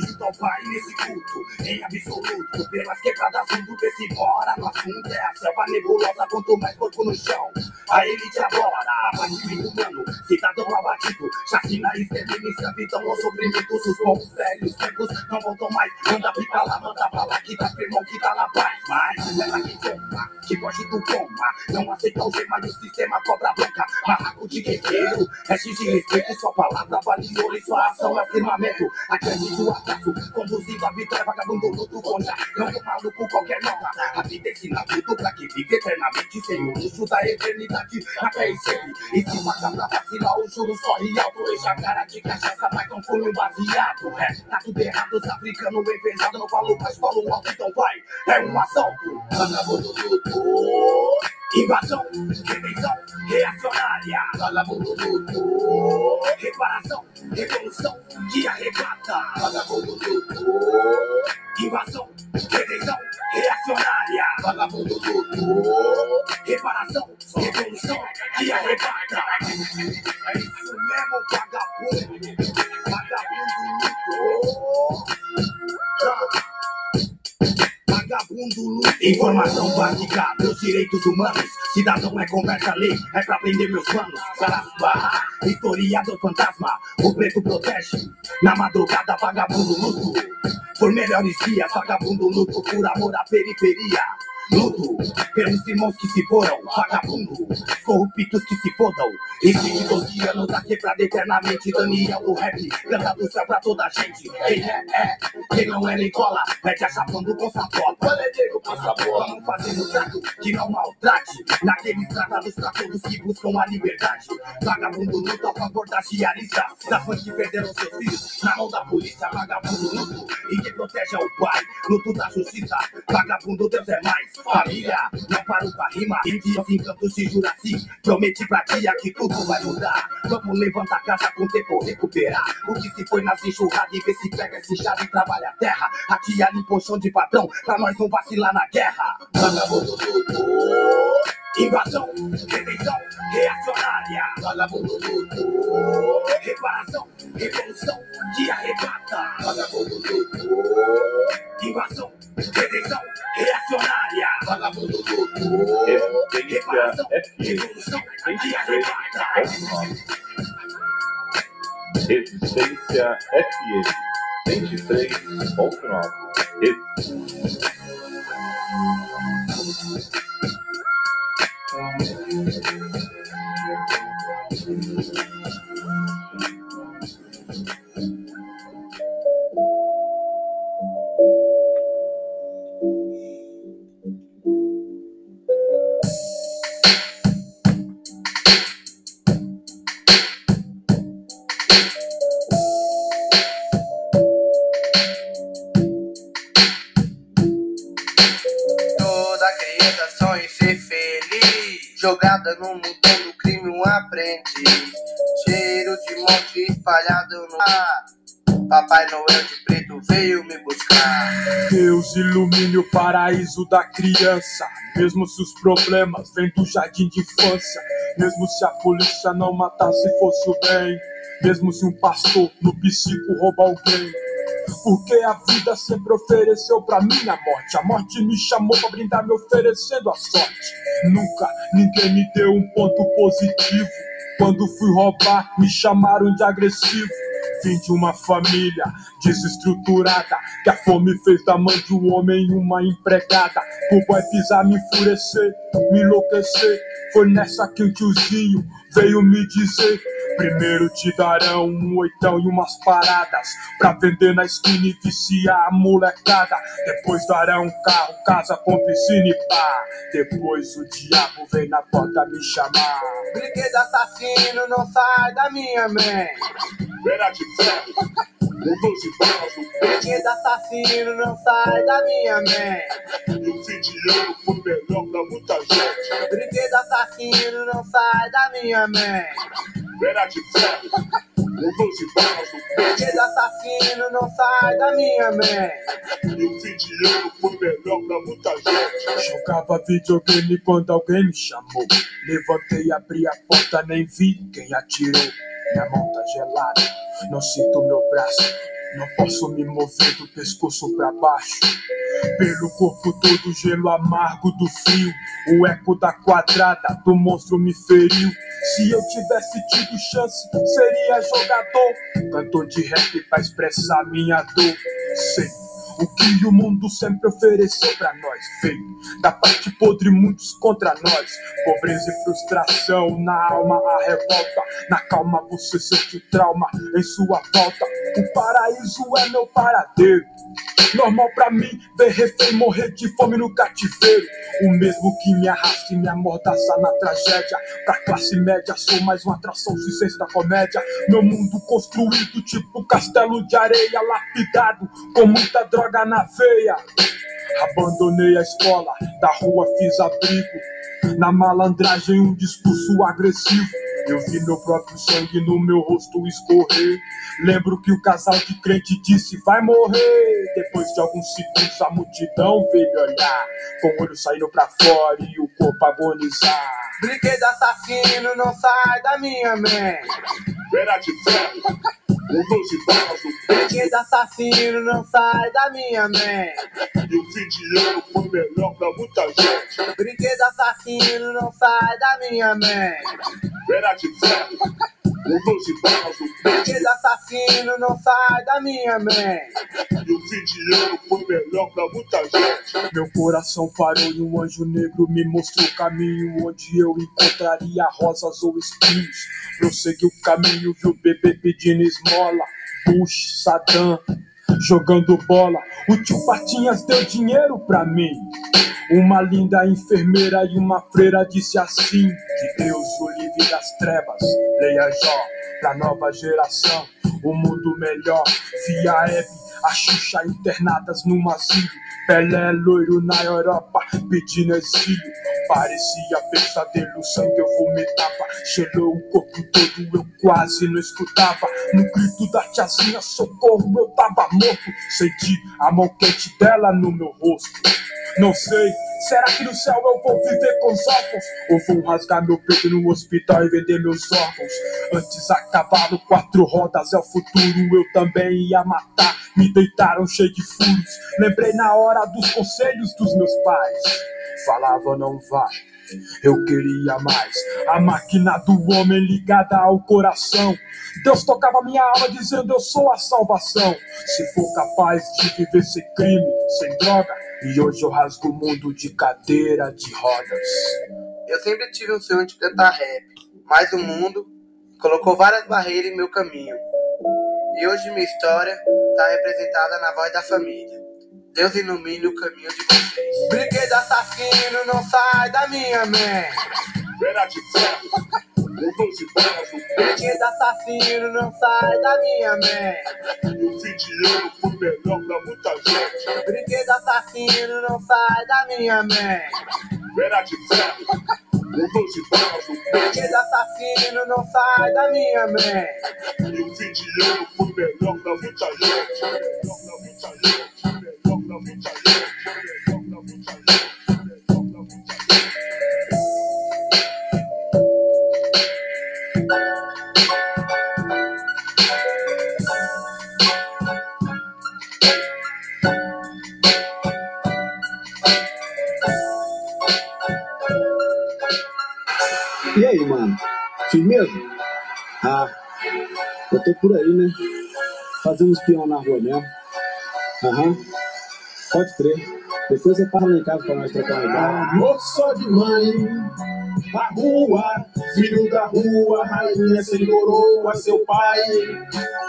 junto ao pai nesse culto, em absoluto. Pelas quebradas mundo desse bora. No assunto é a selva nebulosa, quanto mais corpo no chão. A elite adora, abatimento humano, cidadão abatido. Chacina, extermínio, escravidão, os oprimidos. Os bons velhos tempos não voltam mais. Manda pica lá, manda pra lá, que tá firmão, que tá na paz. Mas ela que toma, que foge do coma. Não aceita o gema do sistema, cobra branca. Barraco de guerreiro, restes de respeito. Sua palavra vale ouro e sua ação é firmamento. Acredito o acaso, conduzindo a vitória, vagabundo luto contra. Não tô maluco, qualquer nota. A vida ensina tudo pra que vive eternamente sem o luxo da eternidade. Na fé e sempre, e se paga pra vacilar, o juro corre alto. Enche a cara de cachaça, mas não um baseado. É, tá tudo errado, os africanos enfejados. Não falo mais, falo alto, então vai. É um assalto. Vagabundo luto, Invasão, redenção, reacionária. vagabundo luto, Reparação, revolução que arrebata. vagabundo luto, Invasão, redenção, reacionária. vagabundo luto. Reparação, revolução que arrebata. É isso mesmo, vagabundo. Vagabundo luto. Informação básica dos direitos humanos. Cidadão é conversa lei, é pra prender meus manos. Saraspa, historiador fantasma. O preto protege. Na madrugada, vagabundo luto. Por melhores dias, vagabundo luto por amor à periferia. Luto pelos irmãos que se foram, vagabundo, corruptos que se fodam. Esse de 12 anos da quebrada eternamente, Daniel do rap, canta do céu pra toda a gente. Quem é, é, quem não é nem cola, que a chapando com sacola. Por favor, vamos fazer um trato que não maltrate. Naqueles tratados pra todos que buscam a liberdade. Vagabundo luta a favor da diarista, das mães que perderam seus filhos na mão da polícia. Vagabundo luto e quem protege é o pai, luto da justiça. Vagabundo, Deus é mais. Família, não paro pra rima. Dias encantos de Juraci, prometi pra tia que tudo vai mudar. Vamos levantar a casa com tempo, recuperar o que se foi nas enxurradas e ver se pega esse chave e trabalha a terra. A tia limpa o chão de patrão pra nós não vacilar na guerra. Vagabundo luto. Invasão, redenção, reacionária. Vagabundo luto. Reparação, revolução que arrebata. Vagabundo luto. Invasão, redenção, reacionária. Vagabundo luto. Resistência Reparação, FM revolução que arrebata. 109.9. Resistência FM 23.9. Re- Jogada no mundão do crime, um aprendiz. Cheiro de morte espalhado no ar. Papai Noel de preto veio me buscar. Deus ilumine o paraíso da criança. Mesmo se os problemas vêm do jardim de infância. Mesmo se a polícia não matasse fosse o bem. Mesmo se um pastor no psico rouba alguém. Porque a vida sempre ofereceu pra mim a morte. A morte me chamou pra brindar, me oferecendo a sorte. Nunca ninguém me deu um ponto positivo. Quando fui roubar, me chamaram de agressivo. Vim de uma família desestruturada Que a fome fez da mãe de um homem uma empregada O boy pisar, me enfurecer, me enlouquecer Foi nessa que o tiozinho veio me dizer. Primeiro te darão um oitão e umas paradas Pra vender na esquina e viciar a molecada. Depois darão um carro, casa com piscina e pá. Depois o diabo vem na porta me chamar. Brinquedo assassino não sai da minha mente. Era de ferro, com 12 balas no peito. Brinquedo assassino não sai da minha mente. E o fim de ano foi melhor pra muita gente. Brinquedo assassino não sai da minha mente. Era de ferro, com 12 balas no peito. Brinquedo assassino não sai da minha mente. E o fim de ano foi melhor pra muita gente. Jogava videogame quando alguém me chamou. Levantei, abri a porta, nem vi quem atirou. Minha mão tá gelada, não sinto meu braço. Não posso me mover do pescoço pra baixo. Pelo corpo todo, gelo amargo do frio. O eco da quadrada do monstro me feriu. Se eu tivesse tido chance, seria jogador. Cantor de rap pra expressar minha dor. Sei o que o mundo sempre ofereceu pra nós, feio da parte podre, muitos contra nós. Pobreza e frustração, na alma a revolta. Na calma você sente o trauma em sua volta. O paraíso é meu paradeiro. Normal pra mim ver refém morrer de fome no cativeiro. O mesmo que me arrasta e me amordaça na tragédia. Pra classe média, sou mais uma atração senso da comédia. Meu mundo construído tipo castelo de areia, lapidado com muita droga na veia. Abandonei a escola, da rua fiz abrigo. Na malandragem, um discurso agressivo. Eu vi meu próprio sangue no meu rosto escorrer. Lembro que o casal de crente disse: Vai morrer. Depois de alguns segundos, a multidão veio olhar, com o olho saindo pra fora e o corpo agonizar. Brinquedo assassino não sai da minha mente. Era de ferro, com 12 balas no peito. Brinquedo assassino não sai da minha mente. E o fim de ano foi melhor pra muita gente. Brinquedo assassino não sai da minha mente. Era de ferro, com 12 balas no peito. Brinquedo assassino assassino não sai da minha mente. E o fim de ano foi melhor pra muita gente. Meu coração parou e um anjo negro me mostrou o caminho onde eu encontraria rosas ou espinhos. Prossegui o caminho, vi o bebê pedindo esmola. Bush, Saddam, jogando bola. O tio Patinhas deu dinheiro pra mim. Uma linda enfermeira e uma freira disse assim: Que Deus o livre das trevas, leia Jó, pra nova geração. O mundo melhor, via Hebe, a Xuxa internadas num asilo. Pelé loiro na Europa, pedindo exílio. Parecia pesadelo, sangue eu vomitava. Gelou o corpo todo, eu quase não escutava. No grito da tiazinha, socorro, eu tava morto. Senti a mão quente dela no meu rosto. Não sei, será que no céu eu vou viver com os órfãos? Ou vou rasgar meu peito no hospital e vender meus órgãos? Antes a cavalo, quatro rodas é o futuro, eu também ia matar. Me deitaram cheio de furos. Lembrei na hora dos conselhos dos meus pais. Falava, não vai. Eu queria mais. A máquina do homem ligada ao coração. Deus tocava minha alma dizendo: Eu sou a salvação. Se for capaz de viver sem crime, sem droga. E hoje eu rasgo o mundo de cadeira de rodas. Eu sempre tive um sonho de cantar rap, mas o mundo colocou várias barreiras em meu caminho. E hoje minha história está representada na voz da família. Deus ilumine o caminho de vocês. Brinquedo assassino não sai da minha mente. Era de ferro, com 12 balas no. Brinquedo assassino não sai da minha mente. O fim de ano foi melhor pra muita gente. Brinquedo assassino não sai da minha mente. Era de ferro, com 12 balas no peito. Assassino não sai da minha mente. E o fim de ano foi melhor pra muita. Melhor pra muita gente. Melhor pra. E aí, mano? Firmeza? Ah, eu tô por aí, né? Fazendo espião na rua mesmo. Aham. Pode crer. Depois você passa lá em casa pra nós trocar uma ideia. Só de mãe, a rua, filho da rua, rainha sem coroa, seu pai.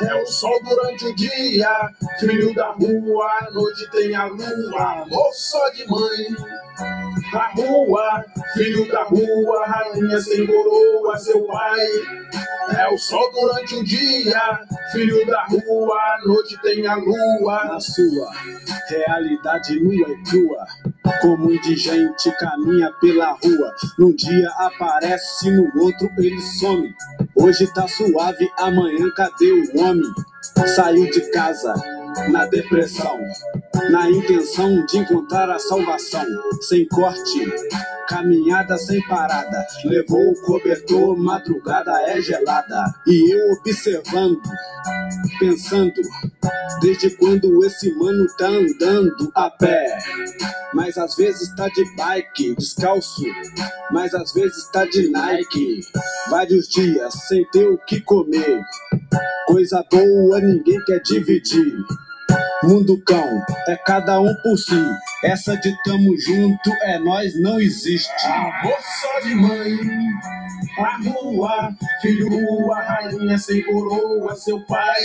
É o sol durante o dia, filho da rua, à noite tem a lua. Amor só de mãe, a rua, filho da rua, rainha sem coroa, seu pai. É o sol durante o dia, filho da rua, à noite tem a lua. Na sua realidade nua e crua, como indigente caminha pela rua. Num dia aparece, no outro ele some. Hoje tá suave, amanhã cadê o homem? Saiu de casa na depressão, na intenção de encontrar a salvação, sem corte, caminhada sem parada. Levou o cobertor, madrugada é gelada. E eu observando, pensando, desde quando esse mano tá andando a pé. Mas às vezes tá de bike, descalço, mas às vezes tá de Nike. Vários dias sem ter o que comer. Coisa boa ninguém quer dividir. Mundo cão, é cada um por si. Essa de tamo junto é nós, não existe. Amor só de mãe, a rua, filho rua, rainha sem coroa, seu pai.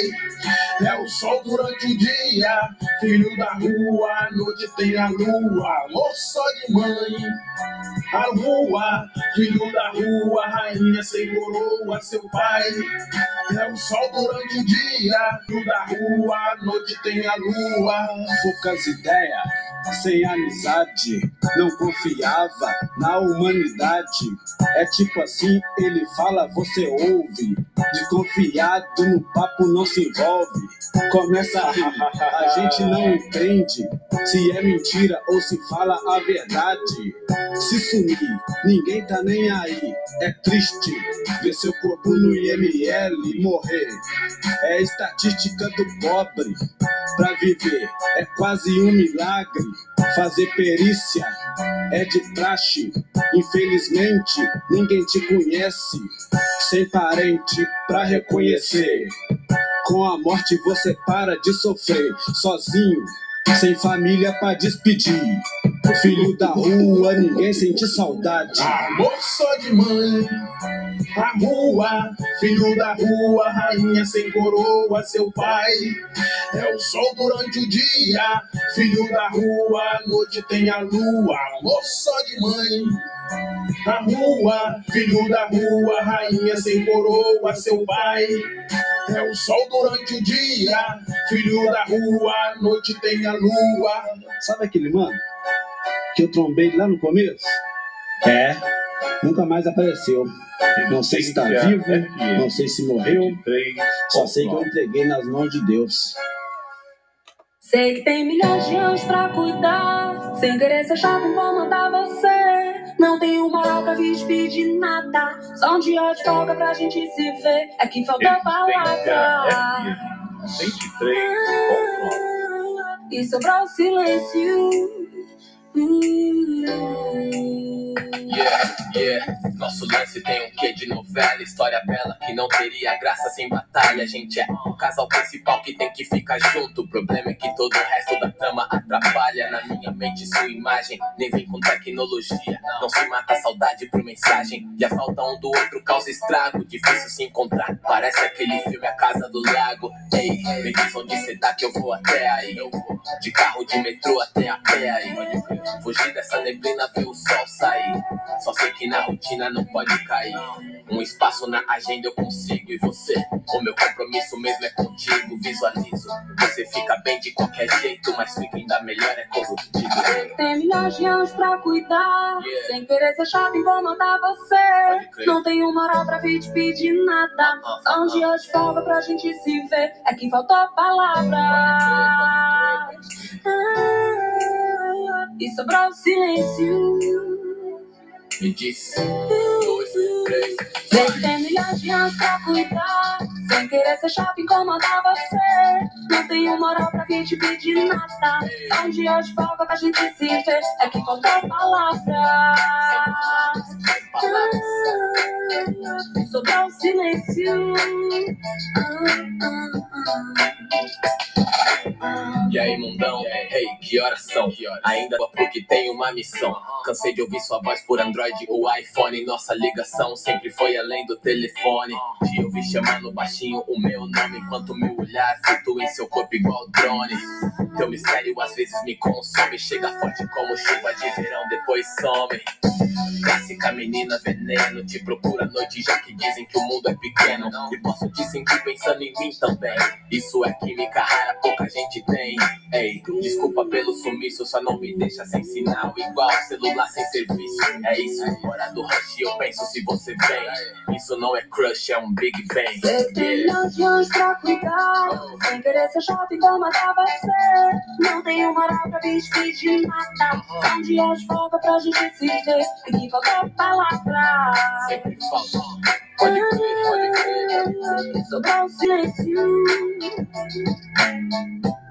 É o sol durante o dia, filho da rua, à noite tem a lua. Amor só de mãe, a rua, filho da rua, rainha sem coroa, seu pai. É o sol durante o dia, filho da rua, à noite tem a lua. Poucas ideias, sem amizade, não confiava na humanidade. É tipo assim, ele fala, você ouve. Desconfiado no papo não se envolve. Começa a rir, a gente não entende se é mentira ou se fala a verdade. Se sumir, ninguém tá nem aí. É triste ver seu corpo no IML morrer. É estatística do pobre. Pra viver é quase um milagre. Fazer perícia é de praxe. Infelizmente, ninguém te conhece. Sem parente pra reconhecer. Com a morte você para de sofrer sozinho, sem família pra despedir. Filho da rua, ninguém sente saudade. Amor só de mãe, a rua, filho da rua, rainha sem coroa, seu pai. É o sol durante o dia, filho da rua, à noite tem a lua. Amor só de mãe, a rua, filho da rua, rainha sem coroa, seu pai. É o sol durante o dia, filho da rua, à noite tem a lua. Sabe aquele mano que eu trombei lá no começo? É, nunca mais apareceu. Não sei se tá vivo, não sei se morreu, só sei que eu entreguei nas mãos de Deus. Sei que tem milhões de anos pra cuidar. Sem querer ser chato, vou mandar você. Não tenho moral pra despedir nada. Só um dia de folga pra gente se ver. É que faltou palavra. 103. E sobrou silêncio. Yeah, yeah. Nosso lance tem um quê de novela, história bela que não teria graça sem batalha. A gente é o casal principal que tem que ficar junto. O problema é que todo o resto da trama atrapalha. Na minha mente, sua imagem nem vem com tecnologia. Não se mata a saudade por mensagem. E a falta um do outro causa estrago. Difícil se encontrar. Parece aquele filme A Casa do Lago. Ei, me diz onde cê tá que eu vou até aí. Eu vou de carro, de metrô até a pé aí. Fugir dessa neblina, ver o sol sair. Só sei que na rotina não pode cair. Um espaço na agenda eu consigo. E você? O meu compromisso mesmo é contigo. Visualizo. Você fica bem de qualquer jeito, mas fica ainda melhor é corruptível. Tem milhões de anos pra cuidar. Sem querer ser chato e vou mandar você. Não tenho moral pra vir te pedir nada. Só um dia de folga pra gente se ver. É que faltou palavras. Ah, e sobrou silêncio. Me diz. Que tem milhões de anos pra cuidar. Sem querer ser chato incomodar você. Não tenho moral pra vir te pedir nada. Um dia de folga pra gente se ver. É que faltou palavras. Ah, sobrou silêncio. Ah, ah, E aí, mundão? Hey, que horas são? Ainda porque tem uma missão. Cansei de ouvir sua voz por Android ou iPhone. Nossa ligação sempre foi além do telefone. Te ouvir chamando baixinho o meu nome. Enquanto meu olhar flutua em seu corpo igual drone. Teu mistério às vezes me consome. Chega forte como chuva de verão, depois some. Clássica menina veneno. Te procura à noite já que dizem que o mundo é pequeno. E posso te sentir pensando em mim também. Isso é química rara, pouca gente tem. Ei, desculpa pelo sumiço, só não me deixa sem sinal. Igual celular sem serviço. É isso, fora do rush eu penso se você vem. Isso não é crush, é um Big Bang. Que tem anos pra cuidar. Sem querer ser chato e incomodar você. Não tenho moral pra vir te pedir nada. Só um dia de folga pra gente se ver. E que faltou palavras. Sempre falta. Pode crer, pode crer. E sobrou silêncio.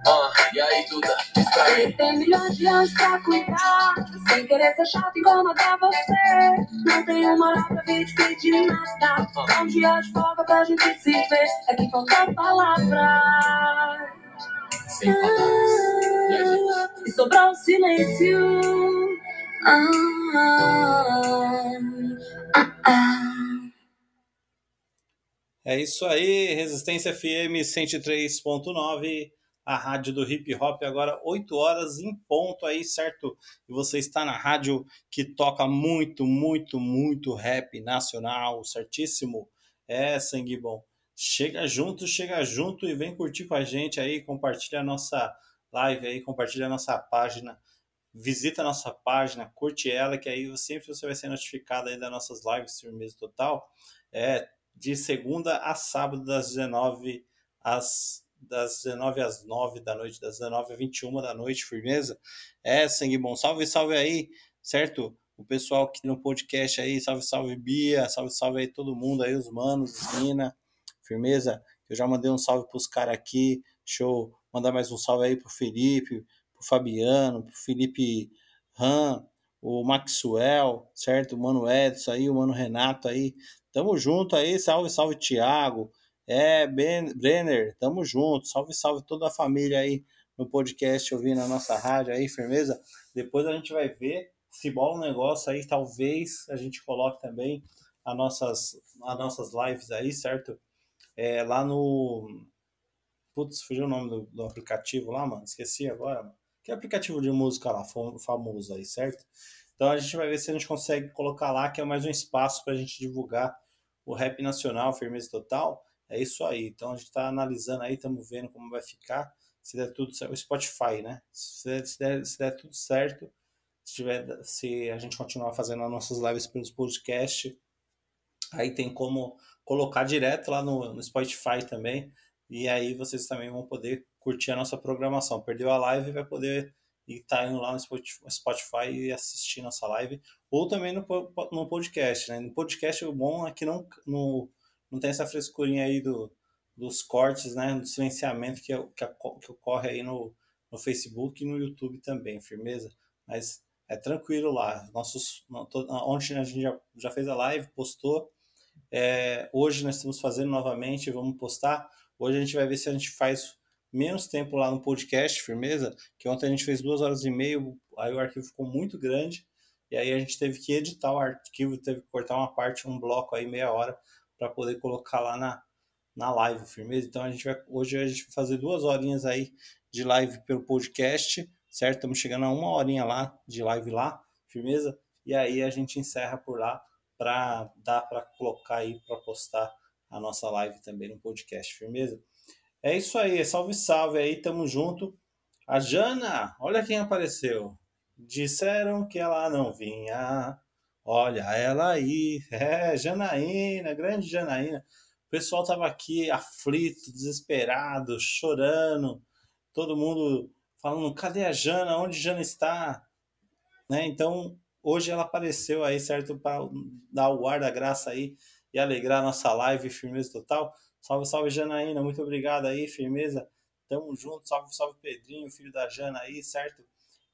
Ah, e aí, Duda, diz pra mim. tem milhões de anos pra cuidar. Sem querer ser chato incomodar você. Não tenho moral pra vir te pedir nada. Só um dia de folga pra gente se ver. É que faltou palavras. Sem palavras. E gente? E sobrou silêncio. Ah, ah, ah. É isso aí, Resistência FM 103.9, a rádio do hip hop, agora 8 horas em ponto aí, certo? E você está na rádio que toca muito, muito, muito rap nacional, certíssimo? É, sangue bom. Chega junto, chega junto e vem curtir com a gente aí, compartilha a nossa live aí, compartilha a nossa página, visita a nossa página, curte ela, que aí sempre você vai ser notificado aí das nossas lives Firmeza Total. É, de segunda a sábado, das 19 às, das 19 às 9 da noite, das 19 às 21 da noite, firmeza? É, sangue bom. Salve, salve aí, certo? O pessoal aqui no podcast aí, salve, salve Bia, salve, salve aí todo mundo aí, os manos, os firmeza? Eu já mandei um salve pros caras aqui, eu mandar mais um salve aí pro Felipe, pro Fabiano, pro Felipe Ram, o Maxwell, certo? O Mano Edson aí, o Mano Renato aí, Tamo junto aí, salve, salve Thiago, É, ben, Brenner, tamo junto. Salve, salve toda a família aí no podcast ouvindo a nossa rádio aí, firmeza. Depois a gente vai ver se bola um negócio aí, talvez a gente coloque também as nossas, as nossas lives aí, certo? É, lá no. Putz, fugiu o nome do, do aplicativo lá, mano. Esqueci agora, mano. Que aplicativo de música lá, famoso aí, certo? Então a gente vai ver se a gente consegue colocar lá, que é mais um espaço para a gente divulgar o rap nacional, firmeza total. É isso aí. Então a gente está analisando aí, estamos vendo como vai ficar. Se der tudo certo, o Spotify, né? Se der, se der, se der tudo certo, se, tiver, se a gente continuar fazendo as nossas lives pelos podcasts, aí tem como colocar direto lá no, no Spotify também. E aí vocês também vão poder curtir a nossa programação. Perdeu a live, vai poder estar tá indo lá no Spotify e assistir nossa live. Ou também no, no podcast, né? No podcast o bom é que não, no, não tem essa frescurinha aí do, dos cortes, né? Do silenciamento que, que, que ocorre aí no, no Facebook e no YouTube também, firmeza? Mas é tranquilo lá. Nossos, ontem a gente já, já fez a live, postou. É, hoje nós estamos fazendo novamente, vamos postar. Hoje a gente vai ver se a gente faz menos tempo lá no podcast, firmeza? Que ontem a gente fez duas horas e meia, aí o arquivo ficou muito grande. E aí a gente teve que editar o arquivo, teve que cortar uma parte, um bloco aí, meia hora, para poder colocar lá na, na live, firmeza? Então a gente vai, hoje a gente vai fazer duas horinhas aí de live pelo podcast, certo? Estamos chegando a uma horinha lá de live lá, firmeza? E aí a gente encerra por lá para dar para colocar aí para postar a nossa live também no podcast, firmeza? É isso aí, salve salve aí, tamo junto. A Jana, olha quem apareceu. Disseram que ela não vinha. Olha ela aí, é, Janaína, grande Janaína. O pessoal tava aqui aflito, desesperado, chorando, todo mundo falando: cadê a Jana? Onde Jana está? Né? Então, hoje ela apareceu aí, certo? Para dar o ar da graça aí e alegrar a nossa live, firmeza total. Salve, salve, Janaína, muito obrigado aí, firmeza. Tamo junto, salve, salve, Pedrinho, filho da Jana aí, certo?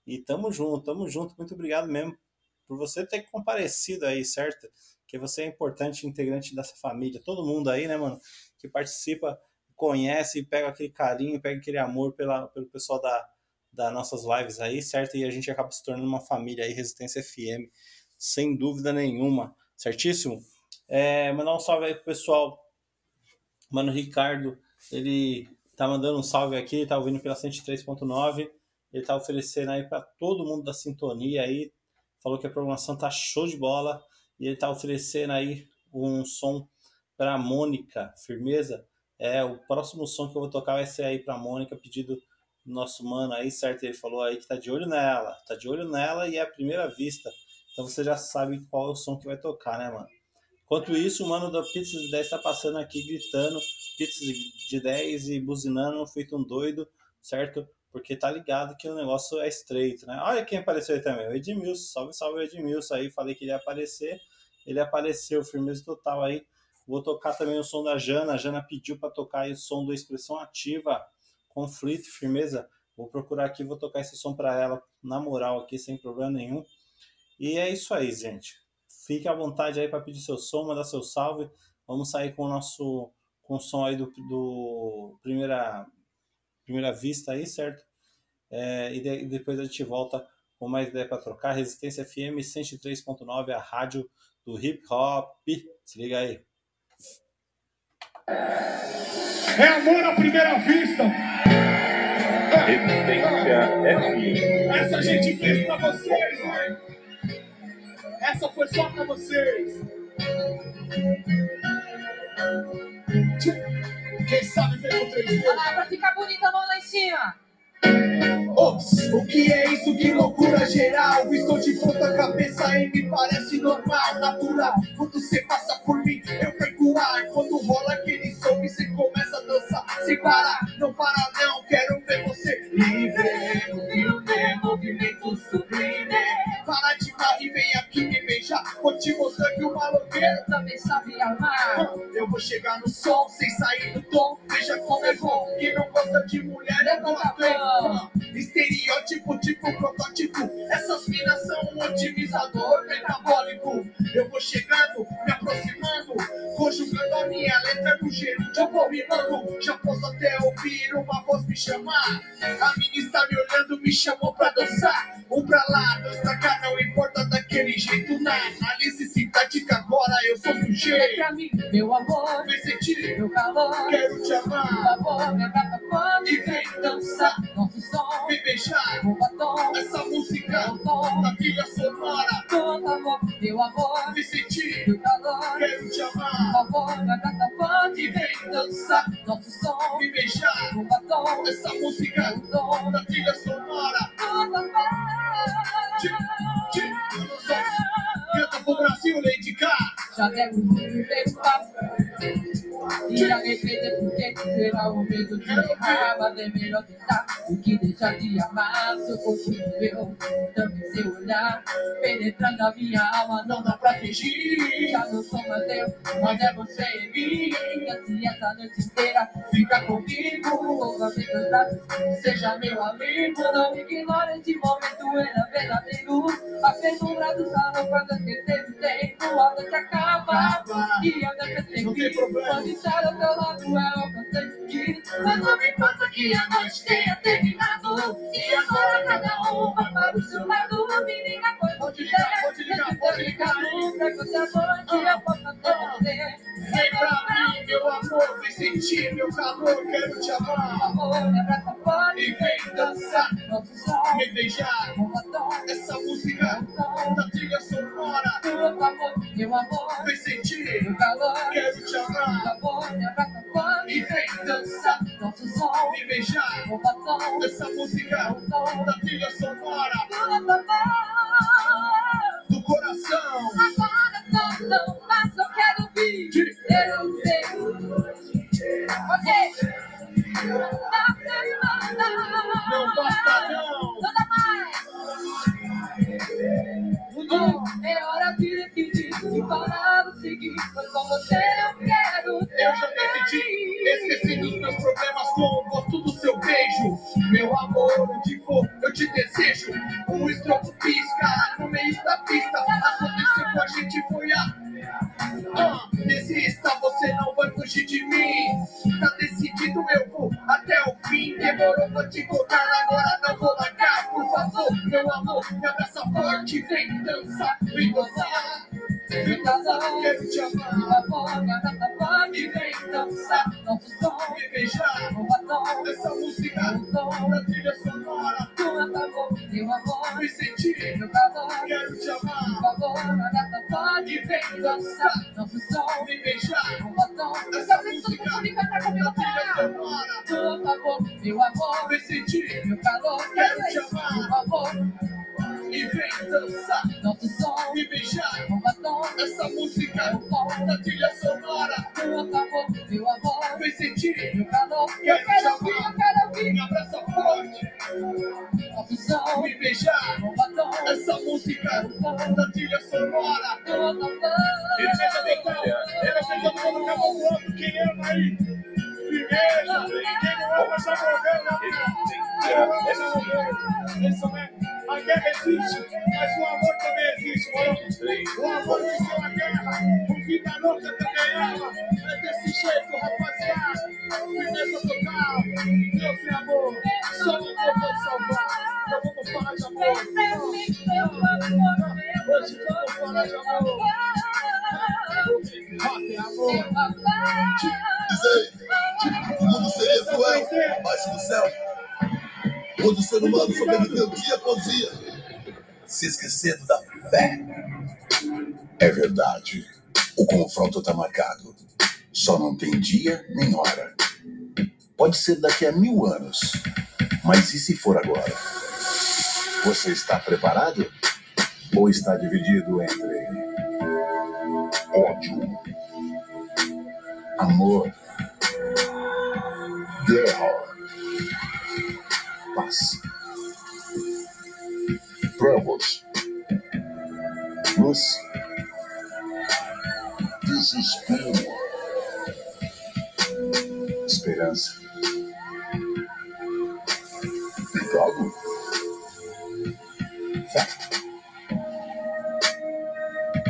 E tamo junto, tamo junto, muito obrigado mesmo por você ter comparecido aí, certo? Que você é importante integrante dessa família. Todo mundo aí, né, mano, que participa, conhece, pega aquele carinho, pega aquele amor pela, pelo pessoal da, das nossas lives aí, certo? E a gente acaba se tornando uma família aí, Resistência FM, sem dúvida nenhuma, certíssimo? É, mandar um salve aí pro pessoal. Mano Ricardo, ele tá mandando um salve aqui, tá ouvindo pela 103.9. Ele tá oferecendo aí para todo mundo da sintonia aí, falou que a programação tá show de bola e ele tá oferecendo aí um som para Mônica, firmeza. É, o próximo som que eu vou tocar vai ser aí para Mônica, pedido do nosso mano aí, certo? Ele falou aí que tá de olho nela, tá de olho nela e é a primeira vista. Então você já sabe qual é o som que vai tocar, né, mano? Enquanto isso, o mano da Pizza de 10 tá passando aqui gritando, pizza de 10 e buzinando, feito um doido, certo? Porque tá ligado que o negócio é estreito, né? Olha quem apareceu aí também, o Edmilson, salve, salve Edmilson aí, falei que ele ia aparecer, ele apareceu, firmeza total aí. Vou tocar também o som da Jana, a Jana pediu para tocar aí o som da expressão ativa, conflito, firmeza. Vou procurar aqui, vou tocar esse som para ela, na moral aqui, sem problema nenhum. E é isso aí, gente. Fique à vontade aí para pedir seu som, mandar seu salve. Vamos sair com o nosso com o som aí do, do primeira primeira vista aí, certo? É, e, de, e, depois a gente volta com mais ideia para trocar. Resistência FM 103.9, a rádio do hip hop. Se liga aí. É amor à primeira vista. Resistência FM. Essa a gente fez para vocês, né? Essa foi só para vocês. Quem sabe vem com três. Olha lá, pra ficar bonita, mão lá em cima. Ops, o que é isso? Que loucura geral. Estou de ponta cabeça e me parece normal, natural. Quando você passa por mim, eu perco ar. Quando rola aquele som e você começa a dançar. Sem parar, não para não, quero ver você livre. Livre, movimento sublime. Para de mar e vem aqui me beijar. Vou te mostrar que o maloqueiro também sabe amar. Eu vou chegar no som sem sair do tom. Veja como é bom. Quem não gosta de mulher, eu gosto. Estereótipo, tipo protótipo. Essas minas são um otimizador metabólico. Eu vou chegando, me aproximando, conjugando a minha letra no gerúndio eu vou rimando. Já posso até ouvir uma voz me chamar. A menina está me olhando, me chamou pra dançar. Um pra lá, dois pra cá, não importa daquele jeito. Na análise sintática, agora eu sou Vem sujeito. pra mim, meu amor, Vem sentir, meu calor. quero te Por amar. favor, me agarra fome. E vem dançar, Nosso som, vem beijar. com batom. Essa música Meu tom, da trilha sonora. todo amor, meu amor, Vem sentir, meu calor. quero te Por amar. favor, me agarra fome. E vem dançar, Nosso som, vem beijar. com batom. Essa música Meu tom, da trilha sonora. todo amor. Canta pro Brasil, Lady K. Já demos um primeiro passo. E arrepender porque será o medo de errar. Mas é melhor tentar do que deixar de amar. Seu corpo meu, também seu olhar. Penetrando a minha alma, não dá pra fingir. Já não sou mais eu, mas é você em mim. E assim essa noite inteira fica comigo. Ouça meus braços, seja meu amigo. Não ignore esse momento, é verdadeiro. Apenas um braço salvo quando esquecer o tempo. A noite acaba e a noite Não tem estar ao teu lado, é o que eu Mas não me importa que a noite tenha terminado. E agora cada um vai para o seu lado. Menina, foi Pode ligar, pode ligar, pode ligar. Nunca que você noite eu possa ter você. Vem pra mim, meu amor, vem sentir meu calor, quero te amar. Amor, me abraça forte. E vem dançar, me beijar. Essa música da trilha sonora. Meu amor, meu amor, Vem sentir, meu calor. quero te amar. Me abraça forte. E vem dançar, Nosso som, me beijar. com batom. Essa música da trilha sonora Tudo tá do coração. Agora só não passa, eu quero vir. Eu sei. Ok. Eu te desejo. Um estrondo pisca no meio da pista. Aconteceu com a gente, foi a. Ah, desista, você não vai fugir de mim. Tá decidido, eu vou até o fim. Demorou pra te contar, agora não vou largar. Por favor, meu amor, me abraça forte. Vem dançar, vem gozar. Quero te amar. Meu amor, abraça forte. E vem dançar, Nosso som, me beijar. com batom. Essa música Meu tom, da trilha sonora. tu favor, meu amor. Me sentir, Meu calor, quero te amar. favor, me abraça E forte. vem dançar, Nosso som, me beijar. com batom. Essa música da trilha sonora. Por favor, meu amor. Me sentir, Meu calor, Quero te amar. por favor, e vem dançar, nosso som, me beijar. com batom, Essa música meu tom, da trilha sonora. por favor, meu amor, Me sentir, meu calor, eu Quero ouvir, eu quero ouvir, me abraça forte. nosso som, Me beijar. com batom, Essa música da trilha sonora. por favor, Ele fez a deitão, ele fez todo mundo acabou o. Quem ama aí? A guerra existe, mas o amor também existe. O amor venceu a guerra, o vida louca também ama. É desse jeito, rapaziada. Firmeza total. Deus e amor, só o amor pode salvar. Então vamos falar de amor. Hoje vamos falar de amor. Que o mundo seria cruel abaixo do céu, onde o ser humano sobreviveu dia após dia, se esquecendo da fé. É verdade. O confronto tá marcado. Só não tem dia nem hora. Pode ser daqui a mil anos. Mas e se for agora? Você está preparado? Ou está dividido entre ódio, amor, guerra, paz, trevas, luz, desespero, esperança, pecado, fé,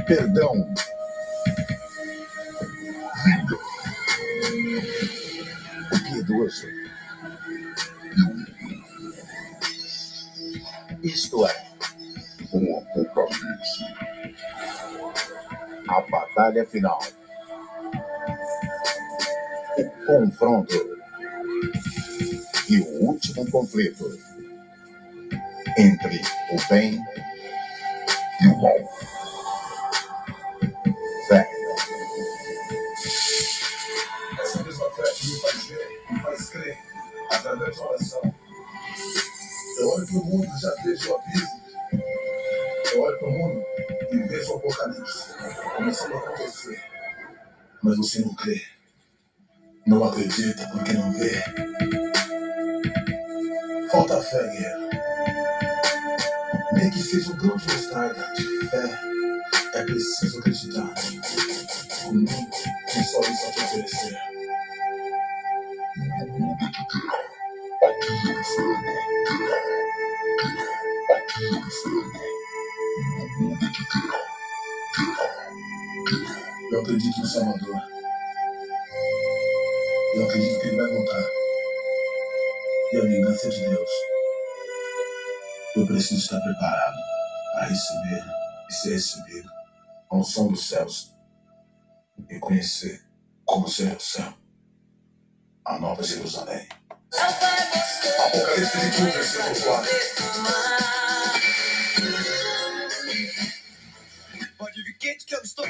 perdão, vida. perigoso. Isto é, um apocalipse. A batalha final. O confronto. E o último conflito. Entre o bem e o mal. Fé. Me faz ver, me faz crer, através da oração. Eu olho para o mundo e já vejo o abismo. Eu olho para o mundo e vejo o apocalipse começando a acontecer. Mas você não crê. Não acredita porque não vê. Falta fé, guerreiro. Nem que seja um grão de mostarda de fé. É preciso acreditar. Em mim, tem só isso a te oferecer. Eu acredito no Salvador. Eu acredito que ele vai voltar. E a vingança é de Deus. Eu preciso estar preparado para receber e ser recebido ao som dos céus e conhecer como será o céu, a nova Jerusalém. Apocalipse 21, versículo 4. Pode vir quente que eu estou.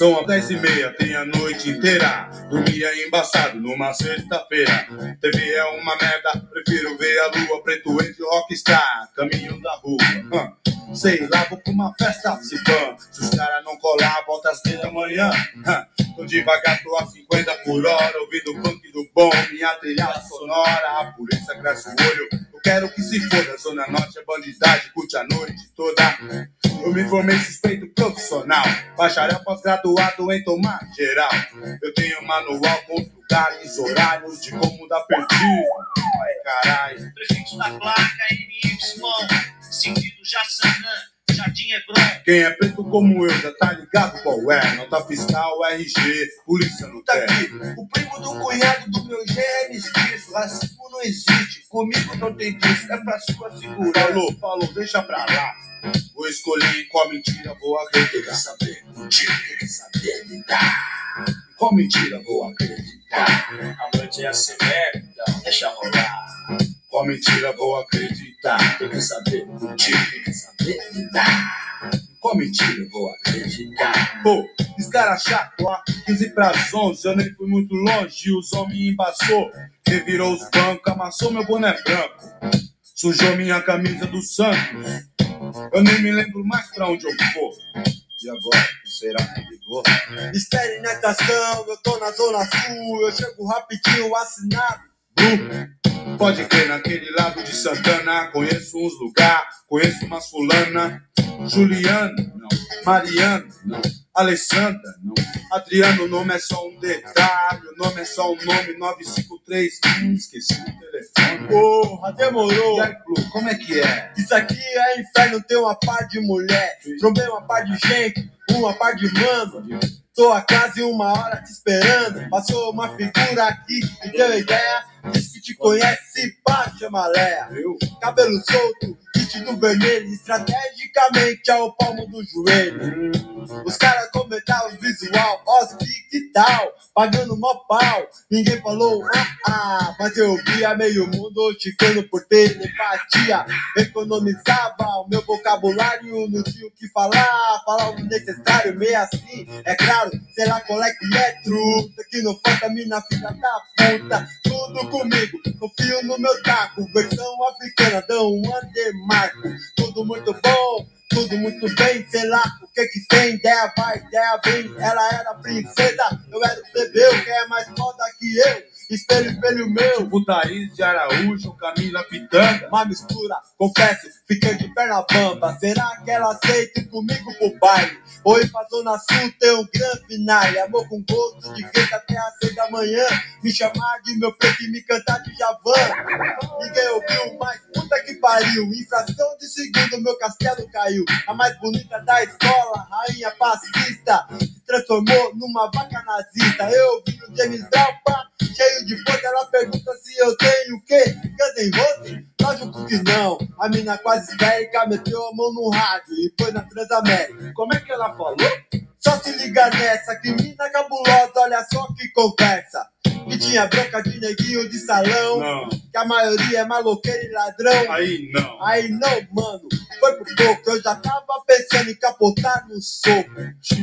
São as 10 e meia, tem a noite inteira. Dormia embaçado numa sexta-feira. TV é uma merda, prefiro ver a lua. Preto entre rockstar, caminho da rua. Sei lá, vou pra uma festa se pã. Se os caras não colar, volta às 10 da manhã. Hã. Tô devagar, tô a 50 por hora. Ouvindo o funk do bom, minha trilha sonora. A polícia cresce o olho. Quero que se foda. Zona Norte é bandidagem, curte a noite toda. Eu me formei suspeito profissional. Bacharel pós-graduado em tomar geral. Eu tenho manual com lugares, horários de como dar perfil. Ai, caralho. Prefixo da placa NY, sentido Jaçanã, Jardim Hebron. Quem é preto como eu já tá ligado qual é. Nota fiscal, RG, polícia no Tá aqui, o primo do cunhado do meu genes disso. Racismo não existe, comigo não tem disso. É pra sua segurança. Falou, falou, deixa pra lá. Vou escolher em qual mentira vou acreditar. Quer saber? Mentira, quer saber? Dá. Qual mentira vou acreditar? A noite é assim mesmo, então deixa rolar. Qual mentira vou acreditar? Quer saber? Mentira, quer saber? Dá. Qual mentira vou acreditar? Pô, escrachado, ó, 15 pras 11, eu nem fui muito longe, os homens embaçou, revirou os bancos, amassou meu boné branco, sujou minha camisa do Santos, eu nem me lembro mais pra onde eu vou. E agora, será que ligou? Espere na estação, eu tô na zona sul. Eu chego rapidinho assinado. Pode crer naquele lado de Santana, conheço uns lugar, conheço umas fulana, Juliano, não, Mariano, não, Alessandra, não, Adriano, o nome é só um detalhe, o nome é só um nome, 953, hum, esqueci o telefone. Porra, demorou. E aí, Blu, como é que é? Isso aqui é inferno, tem uma par de mulher. Trombei uma par de gente, uma par de mano. Tô a quase uma hora te esperando. Passou uma figura aqui e deu ideia. Diz que te conhece, pá, chama Léa. Cabelo solto, vestido vermelho. Estrategicamente ao palmo do joelho. Os caras comentavam o visual, ó, que tal? Pagando mó pau. Ninguém falou, ah, ah. Mas eu via meio mundo ticando por telepatia. Economizava o meu vocabulário, não tinha o que falar. Falava o necessário, meio assim. É claro, sei lá qual é que é truta. Que não falta mina filha da puta. Tudo comigo, confio no meu taco. Versão africana, dão um andemarco. Tudo muito bom. Tudo muito bem, sei lá o que que tem, ideia vai, ideia vem. Ela era princesa, eu era o plebeu, quem é mais foda que eu? espelho, espelho meu. Tipo Thaís de Araújo, Camila Pitanga. Uma mistura, confesso, fiquei de perna bamba. Será que ela aceita comigo pro baile? Oi, pra Zona Sul tem um grande finale. Amor com gosto de quente até às seis da manhã. Me chamar de meu preto e me cantar de Javan. Ninguém ouviu, mas puta que pariu. Infração de segundo, meu castelo caiu. A mais bonita da escola, rainha pacifista. Se transformou numa vaca nazista. Eu vi o James Brown, cheio de força. Ela pergunta se eu tenho o quê? N' Roses? Lógico que não. A mina quase histérica meteu a mão no rádio e foi na Transamérica. Como é que ela falou? Só se liga nessa, que mina cabulosa, olha só que conversa. Que tinha bronca de neguinho de salão, Não. que a maioria é maloqueiro e ladrão. Aí não. Aí não, mano, foi por pouco, eu já tava pensando em capotar no soco.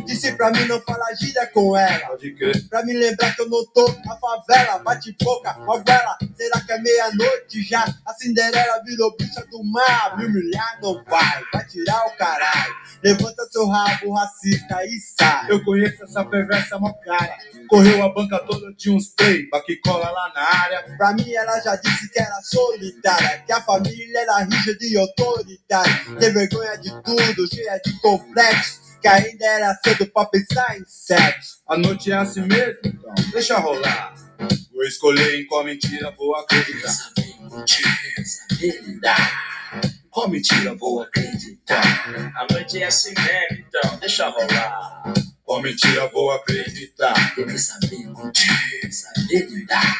Disse pra mim não falar gíria com ela. Pode crer. Pra me lembrar que eu não tô na favela, bate boca, favela. Será que é meia-noite já? A Cinderela virou bicha do mar. Me humilhar não vai, vai tirar o caralho. Levanta seu rabo racista e sai. Eu conheço essa perversa mó cara. Correu a banca toda de uns play, que cola lá na área. Pra mim ela já disse que era solitária, que a família era rígida e autoritária. Tem vergonha de tudo, cheia de complexo, que ainda era cedo pra pensar em sexo. A noite é assim mesmo, então deixa rolar. Vou escolher em qual mentira vou acreditar. Qual mentira vou acreditar? A noite é assim mesmo, então deixa rolar. Qual mentira vou acreditar? Eu quero saber contigo, saber lidar.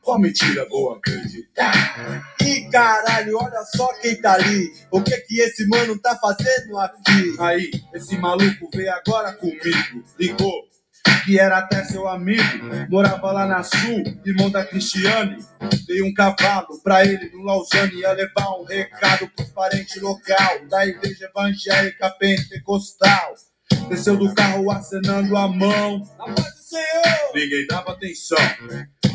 Qual mentira vou acreditar? Ih, caralho, olha só quem tá ali. O que que esse mano tá fazendo aqui? Aí, esse maluco veio agora comigo. Ligou que era até seu amigo. Morava lá na Sul, irmão da Cristiane. Dei um cavalo pra ele no Lausanne. Ia levar um recado pros parentes local da igreja evangélica pentecostal. Desceu do carro acenando a mão. Ninguém dava atenção.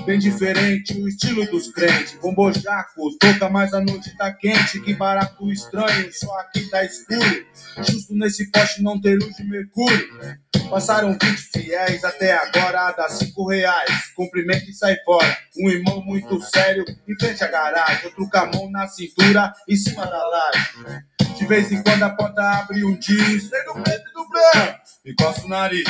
Bem diferente o estilo dos crentes. Bombojaco, toca, mas a noite tá quente. Que barato estranho, só aqui tá escuro. Justo nesse poste não tem luz de mercúrio. Passaram 20 fiéis até agora, dá 5 reais. Cumprimento e sai fora. Um irmão muito sério em frente à garagem. Outro com a mão na cintura, em cima da laje. De vez em quando a porta abre um diz: Tem do preto e do branco. Encosta o nariz.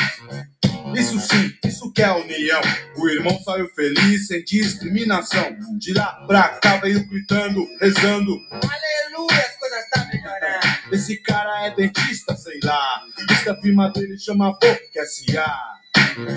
Isso sim, isso que é união. O irmão saiu feliz, sem discriminação. De lá pra cá veio gritando, rezando. Aleluia, as coisas tá melhorando. Esse cara é dentista, sei lá. Diz que a firma dele chama Boca S.A.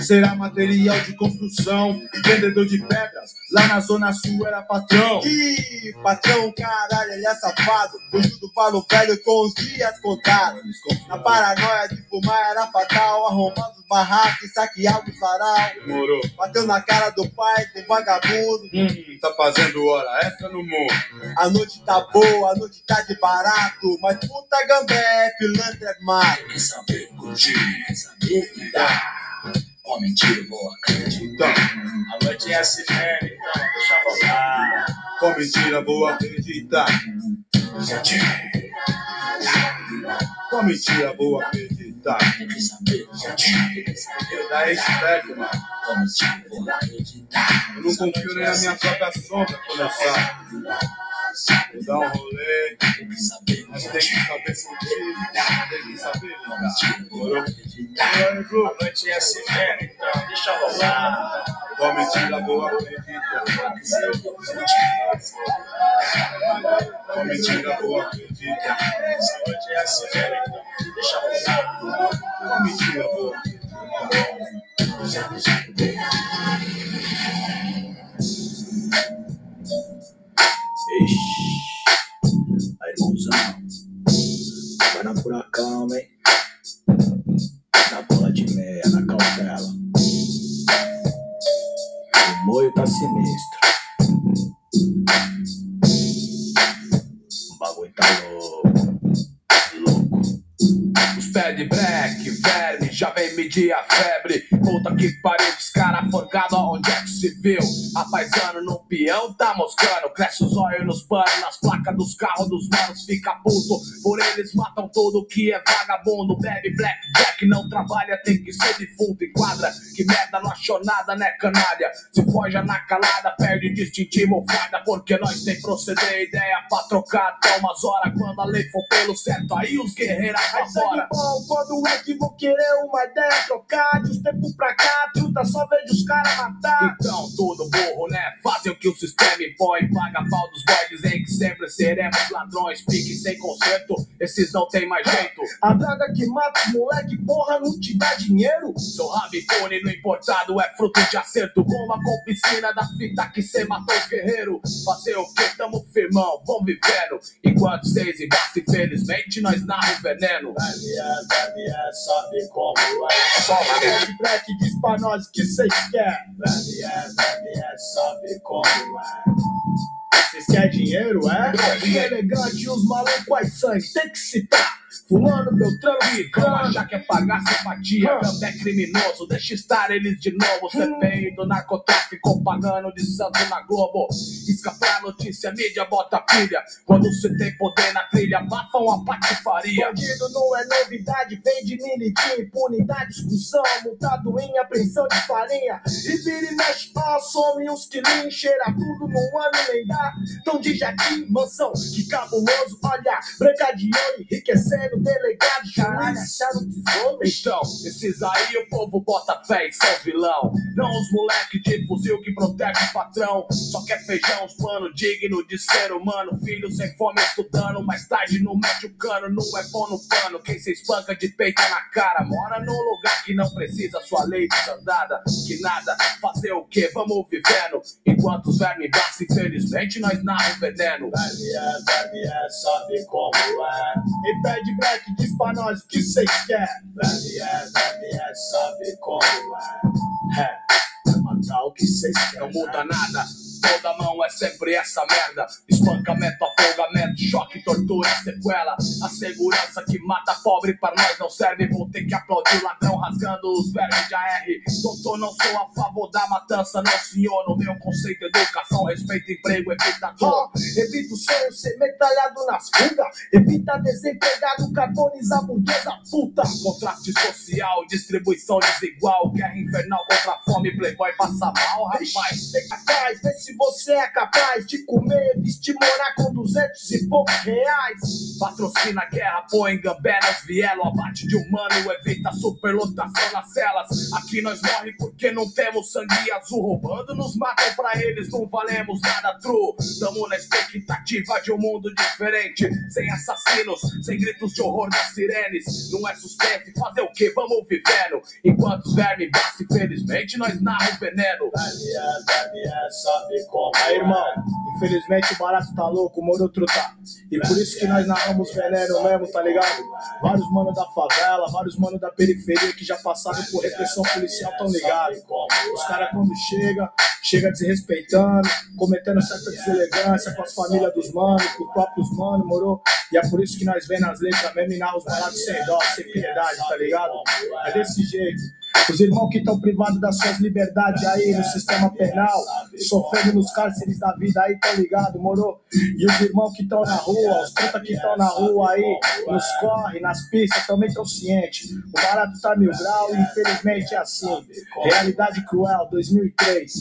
Será material de construção, vendedor de pedras. Lá na Zona Sul era patrão. Ih, patrão, caralho, ele é safado. Fugiu do palo velho com os dias contados. A paranoia de fumar era fatal. Arrombando os barracos e saqueava o sarau. Demorou. Bateu na cara do pai, do vagabundo. Hum, tá fazendo hora extra no mundo. A noite tá boa, a noite tá de barato. Mas puta gambé, pilantra é mato. Quer saber curtir, quer saber lidar. Qual mentira eu vou acreditar? A noite é assim mesmo, então deixa rolar. Com mentira vou acreditar. Com mentira vou acreditar. Eu quero saber saber Daí esperto, mano. Qual mentira eu vou acreditar? Eu não confio nem na minha própria sombra eu saio. Vou dar um rolê, mas tem que saber sentir, tem que saber vou? E Bru? A noite é assim mesmo, então deixa rolar. Vou acreditar. Com mentira vou acreditar. A noite é assim mesmo, então deixa rolar. Com mentira vou acreditar. Ixi. Aí, irmãozão. Vai na furacão, hein? Na bola de meia, na cautela. O moio tá sinistro. O bagulho tá louco. Os pé de black, verme, já vem medir a febre. Puta que pariu, os cara forgado onde é que se viu? A paisano no peão tá moscando. Cresce os olhos nos panos, nas placas dos carros dos manos, fica puto. Por eles matam tudo que é vagabundo. Bebe black jack, não trabalha, tem que ser defunto. Enquadra, que merda, não achou nada, né, canalha? Se foge na calada, perde distintivo, farda, porque nós tem proceder, ideia pra trocar até umas horas. Quando a lei for pelo certo, aí os guerreiros Aí sangue bom, quando é que vou querer uma ideia trocar? De uns tempos pra cá, truta, só vejo os caras matar. Então, tudo burro, né? Fazem o que o sistema impõe. Paga pau dos boys, dizem que sempre seremos ladrões. Pique sem conserto, esses não tem mais jeito. A droga que mata os moleque, porra, não te dá dinheiro? Seu rabicone no importado é fruto de acerto. Com piscina da fita que cê matou os guerreiros. Fazer o que? Tamo firmão, vão vivendo. Enquanto vocês embaixo, infelizmente, nós narra o veneno. Daniel, Daniel, sabe como é. Só Red Black diz pra nós o que cês quer. Daniel, Daniel, sabe como é. Vocês querem dinheiro, é? E elegante, os malucos aí sangue, tem que citar. Fulano, Beltrano, Ciclano. achar que é pagar simpatia, Gambé é criminoso, deixa estar eles de novo. CPI do narcotráfico pagando de santo na Globo. Escapar a notícia, mídia bota pilha. Quando você tem poder na trilha, abafa uma patifaria. Bandido não é novidade, vem de militar, impunidade, discussão, multado em apreensão de farinha. E vira e mexe, ó, some uns quilinhos, cheira tudo num ano nem dá. Tão de jardim, mansão, que cabuloso, olha, branca de ouro, enriquecendo, delegado, caralho, acharam tesouro. Então, esses aí o povo bota fé e são vilão. Não os moleque de fuzil que protege o patrão. Só quer feijão, os plano digno de ser humano. Filho sem fome estudando, mais tarde não mete o cano, não é bom no pano. Quem se espanca de peito na cara, mora num lugar que não precisa sua lei desandada. Que nada, fazer o que? Vamos vivendo. Enquanto os vermes bastam, infelizmente nós narra o veneno. Daniel, Daniel, sabe como é. E pede black, diz pra nós o que cês quer. Daniel, Daniel, sabe como é. É, é matar o que cês querem. Não muda nada. Toda mão é sempre essa merda. Espancamento, afogamento, choque, tortura, sequela. A segurança que mata pobre para nós não serve. Vou ter que aplaudir ladrão rasgando os vermes de AR. Doutor, não sou a favor da matança, não senhor. No meu conceito, educação, respeito, emprego, evita dor. evita o sonho ser metralhado nas fugas. Evita desempregado, carbonizar burguesa puta. Contraste social, distribuição desigual. Guerra infernal contra a fome, playboy passa mal, rapaz. Ser capaz, vê se você é capaz de comer, vestir, morar com duzentos e poucos reais. Patrocina a guerra, põe gambé nas vielas, abate de humano, evita superlotação nas celas. Aqui nós morre porque não temos sangue azul, roubando nos matam pra eles, não valemos nada true. Tamo na expectativa de um mundo diferente, sem assassinos, sem gritos de horror das sirenes. Não é suspense, fazer o que? Vamos vivendo. Enquanto os vermes bastam, infelizmente nós narra o veneno. Daniel, Daniel, sabe como Aí, irmão, infelizmente o barato tá louco, o moro truta. E por isso que nós narramos veneno mesmo, tá ligado? Vários manos da favela, vários manos da periferia que já passaram por repressão policial tão ligados. Os caras quando chega, chega desrespeitando, cometendo certa deselegância com as famílias dos manos, com os próprios manos, moro? E é por isso que nós vem nas letras mesmo e narra os baratos sem dó, sem piedade, tá ligado? É desse jeito. Os irmãos que estão privados das suas liberdades aí no sistema penal, sofrendo nos cárceres da vida aí, tá ligado, moro? E os irmãos que estão na rua, os puta que estão na rua aí, nos corre, nas pistas, também estão cientes. O barato tá mil grau e infelizmente é assim. Realidade cruel, 2003.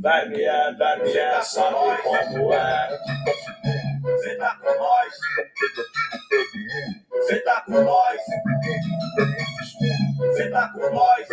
Vai me é, vai me é, como é. Cê tá com nós. Cê tá com nós. Cê tá com nós.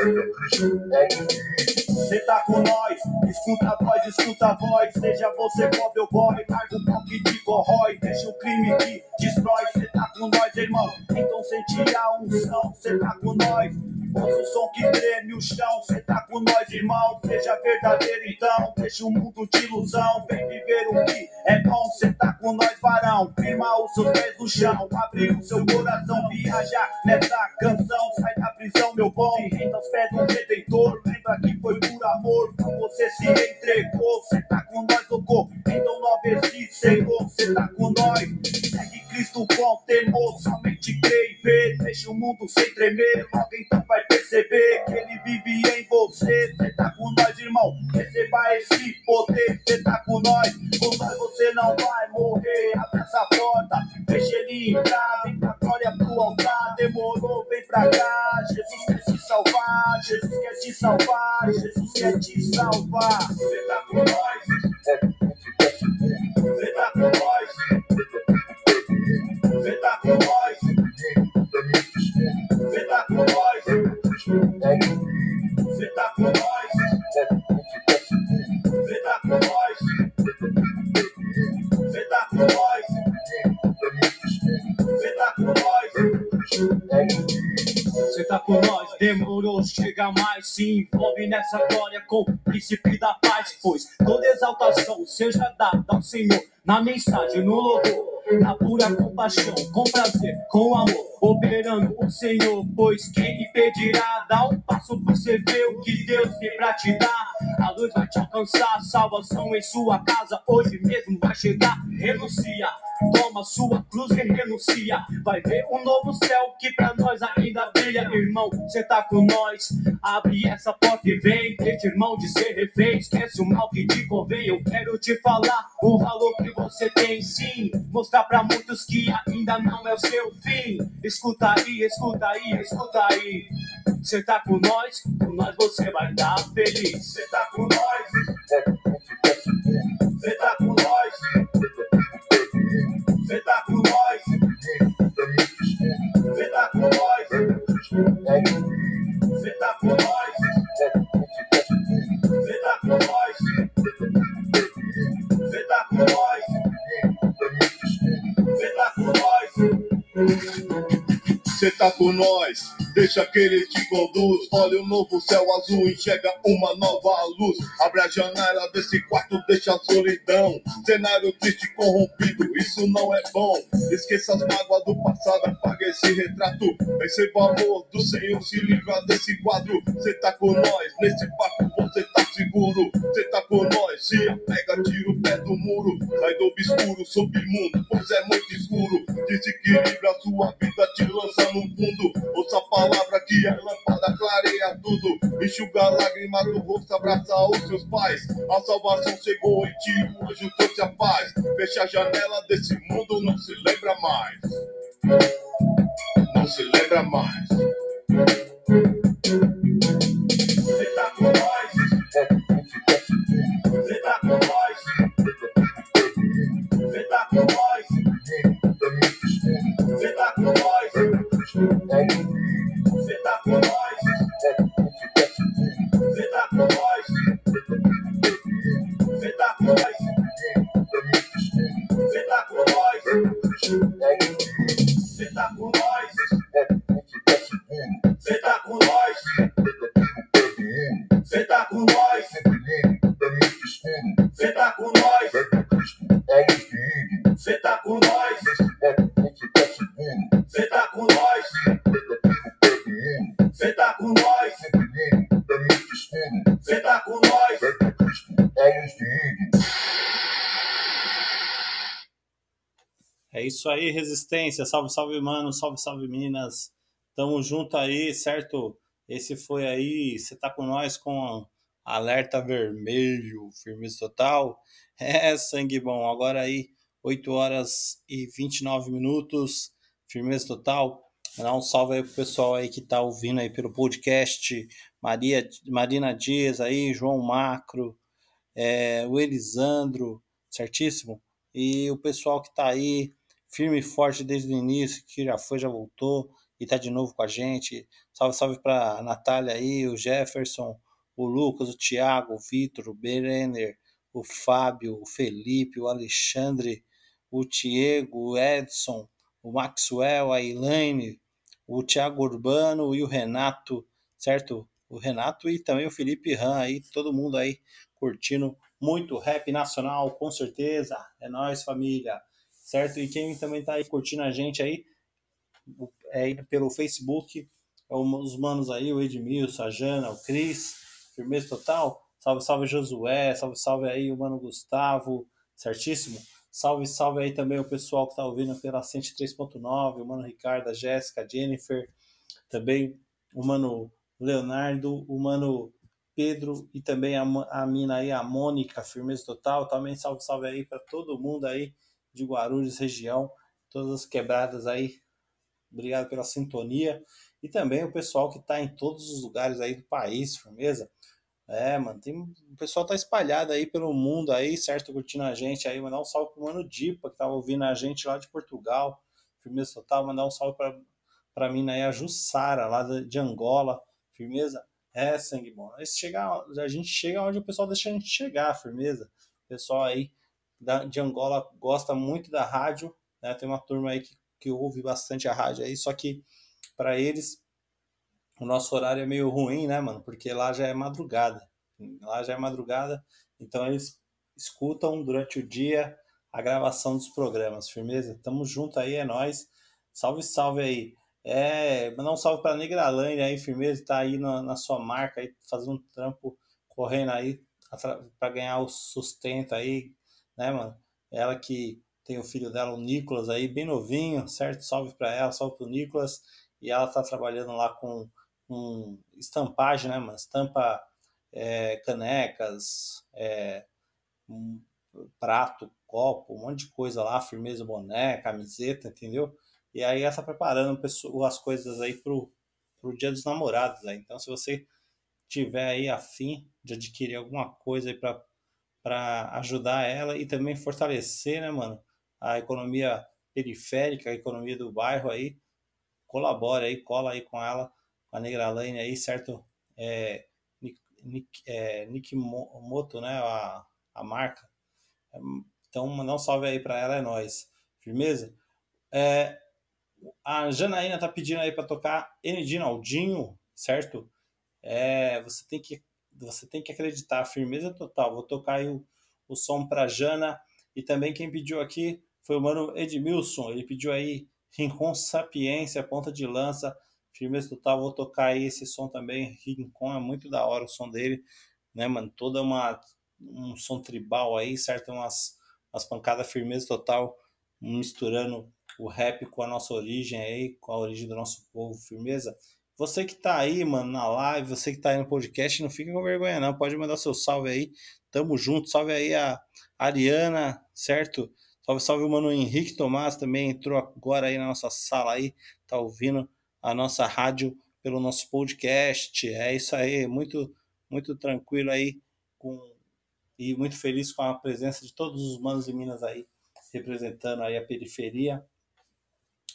Cê tá com nós. Escuta a voz, escuta a voz. Seja você pobre ou boy, larga um que te corrói. Deixa o crime que destrói. Cê tá com nós, irmão. Então sente a unção. Cê tá com nós. Ouça o som que treme o chão. Cê tá com nós, irmão. Seja verdadeiro, então. Deixa o mundo de ilusão. Vem viver o que é bom. Cê tá com nós, varão. Firma os seus pés no chão. Abre o seu coração. Viaja nessa canção. Sai da prisão, meu renda aos pés do redentor. Lembra que foi por amor. Então você se entregou. Cê tá com nós, louco. Então não obedece, Senhor. Cê tá com nós. Segue Cristo com temor, somente crê e vê. Deixa o mundo sem tremer, logo então vai perceber que ele vive em você. Cê tá com nós, irmão, receba esse poder. Cê tá com nós, com nós você não vai morrer. Abre essa porta, deixa ele entrar, vem pra glória pro altar. Demorou, vem pra cá. Jesus quer te salvar, Jesus quer te salvar, Jesus quer te salvar. Cê tá com nós. Cê tá com nós. Cê tá com nós. Cê tá com nós. Cê tá com nós. Cê tá com nós. Cê tá com nós. Cê tá com nós. Cê tá com nós, demorou, chega mais, se envolve nessa glória com o príncipe da paz, pois toda exaltação seja dada ao Senhor, na mensagem, no louvor, na pura compaixão, com prazer, com amor, operando o Senhor, pois quem lhe pedirá, dá um passo pra você ver o que Deus tem pra te dar, a luz vai te alcançar, salvação em sua casa, hoje mesmo vai chegar, renuncia, toma sua cruz e renuncia, vai ver um novo céu que pra nós ainda brilha, irmão, cê tá com nós, abre essa porta e vem, deixa irmão de ser refém, esquece o mal que te convém, eu quero te falar o valor que você tem. Sim, mostrar pra muitos que ainda não é o seu fim, escuta aí, escuta aí, escuta aí, cê tá com nós, com nós você vai dar feliz, cê tá com nós, cê tá com nós, cê tá com nós, cê tá com nós, cê tá com nós, cê tá com nós, cê tá com nós, cê tá com nós. Cê tá com nós, deixa que ele te conduz. Olha o novo céu azul, enxerga uma nova luz. Abre a janela desse quarto, deixa a solidão. Cenário triste, corrompido, isso não é bom. Esqueça as mágoas do passado, apaga esse retrato. Receba o amor do Senhor, se livra desse quadro. Cê tá com nós, nesse barco você tá seguro. Cê tá com nós, se apega, tira o pé do muro. Sai do obscuro, submundo, pois é muito escuro. Desequilibra a sua vida, te lança no fundo. Ouça a palavra que a lâmpada clareia tudo. Enxuga a lágrima do rosto, abraça os seus pais. A salvação chegou em ti, o anjo trouxe a paz. Fecha a janela desse mundo, não se lembra mais. Não se lembra mais. Cê tá com nós. Cê tá com nós. Cê tá com nós. Cê tá com nós. Cê tá com nós. Cê tá com nós. Cê tá com nós. Cê tá com nós. Cê tá com nós. Cê tá com nós. Cê tá com nós. Cê tá com nós. Cê tá com nós. É isso aí, resistência. Salve, salve, mano. Salve, salve, Minas. Tamo junto aí, certo? Esse foi aí. Você tá com nós com alerta vermelho, firmeza total. É, sangue bom. Agora aí, 8 horas e 29 minutos, firmeza total. Mandar um salve aí pro pessoal aí que tá ouvindo aí pelo podcast. Maria, Marina Dias aí, João Macro, é, o Elisandro, certíssimo? E o pessoal que tá aí, firme e forte desde o início, que já foi, já voltou e tá de novo com a gente. Salve, salve pra Natália aí, o Jefferson, o Lucas, o Thiago, o Vitor, o Berenner, o Fábio, o Felipe, o Alexandre, o Diego, o Edson, o Maxwell, a Elaine, o Thiago Urbano e o Renato, certo? O Renato e também o Felipe Ram aí, todo mundo aí curtindo muito rap nacional, com certeza. É nós, família, certo? E quem também tá aí curtindo a gente aí, é pelo Facebook, é os manos aí, o Edmilson, a Jana, o Cris, firmeza total. Salve, salve Josué, salve, salve aí o mano Gustavo, certíssimo? Salve, salve aí também o pessoal que tá ouvindo pela 103.9, o Mano Ricardo, a Jéssica, a Jennifer, também o Mano Leonardo, o Mano Pedro e também a, a mina aí, a Mônica, firmeza total. Também salve, salve aí para todo mundo aí de Guarulhos, região, todas as quebradas aí. Obrigado pela sintonia. E também o pessoal que está em todos os lugares aí do país, firmeza. É, mano, tem, o pessoal tá espalhado aí pelo mundo aí, certo? Curtindo a gente aí. Mandar um salve pro Mano Dipa, que tava ouvindo a gente lá de Portugal. Firmeza total. Mandar um salve pra, pra mim aí, a Jussara, lá de Angola. Firmeza? É, sangue bom. A gente chega onde o pessoal deixa a gente chegar, firmeza. O pessoal aí da, de Angola gosta muito da rádio, né? Tem uma turma aí que, que ouve bastante a rádio aí, só que para eles o nosso horário é meio ruim, né, mano? Porque lá já é madrugada. Lá já é madrugada, então eles escutam durante o dia a gravação dos programas, firmeza? Tamo junto aí, é nós. Salve, salve aí. É, mandar um salve para Negralândia aí, firmeza, tá aí na, na, sua marca aí, fazendo um trampo, correndo aí para ganhar o sustento aí, né, mano? Ela que tem o filho dela, o Nicolas aí, bem novinho, certo? Salve para ela, salve pro Nicolas. E ela tá trabalhando lá com, com estampagem, né, mano? Estampa é, canecas, é, um prato, copo, um monte de coisa lá, firmeza, boné, camiseta, entendeu? E aí ela está preparando as coisas aí pro, pro dia dos namorados. Aí. Então, se você tiver aí afim de adquirir alguma coisa aí para ajudar ela e também fortalecer, né, mano, a economia periférica, a economia do bairro aí, colabore aí, cola aí com ela, com a Negralane aí, certo? É, Nick, é, Nick Moto, né, a, a marca. Então, mandar um salve aí para ela, é nós. Firmeza? É, a Janaína tá pedindo aí para tocar N Naldinho, certo? É, você tem que você tem que acreditar, firmeza total. Vou tocar aí o, o som para Jana e também quem pediu aqui foi o mano Edmilson. Ele pediu aí Rincon Sapiência, ponta de lança, firmeza total. Vou tocar aí esse som também. Rincon é muito da hora o som dele, né, mano? Toda uma um som tribal aí, certo? Umas, umas pancadas firmeza total, misturando o rap com a nossa origem aí, com a origem do nosso povo, firmeza? Você que tá aí, mano, na live, você que tá aí no podcast, não fica com vergonha não, pode mandar seu salve aí, tamo junto, salve aí a Ariana, certo? Salve, salve o mano Henrique Tomás também. Entrou agora aí na nossa sala aí, tá ouvindo a nossa rádio pelo nosso podcast, é isso aí, muito, muito tranquilo aí com, e muito feliz com a presença de todos os manos e minas aí, representando aí a periferia,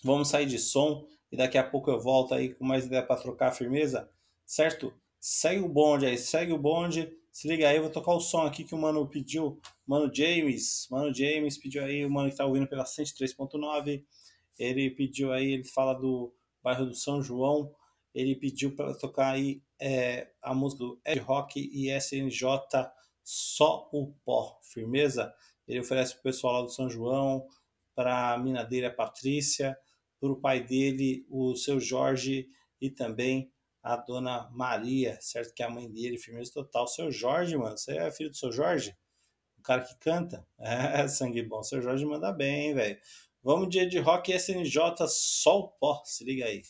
Vamos sair de som e daqui a pouco eu volto aí com mais ideia para trocar firmeza, certo? Segue o bonde aí, segue o bonde. Se liga aí, eu vou tocar o som aqui que o mano pediu. Mano James, mano James pediu aí, o mano que tá ouvindo pela 103.9. Ele pediu aí, ele fala do bairro do São João. Ele pediu para tocar aí é, a música do Ed Rock e SNJ Só o Pó, firmeza? Ele oferece pro pessoal lá do São João, para a mina dele, a Patrícia, para o pai dele, o seu Jorge e também a dona Maria, certo? Que é a mãe dele, firmeza total. Seu Jorge, mano, você é filho do seu Jorge? O cara que canta? É, sangue bom. Seu Jorge manda bem, velho. Vamos dia de rock SNJ, o pó, se liga aí.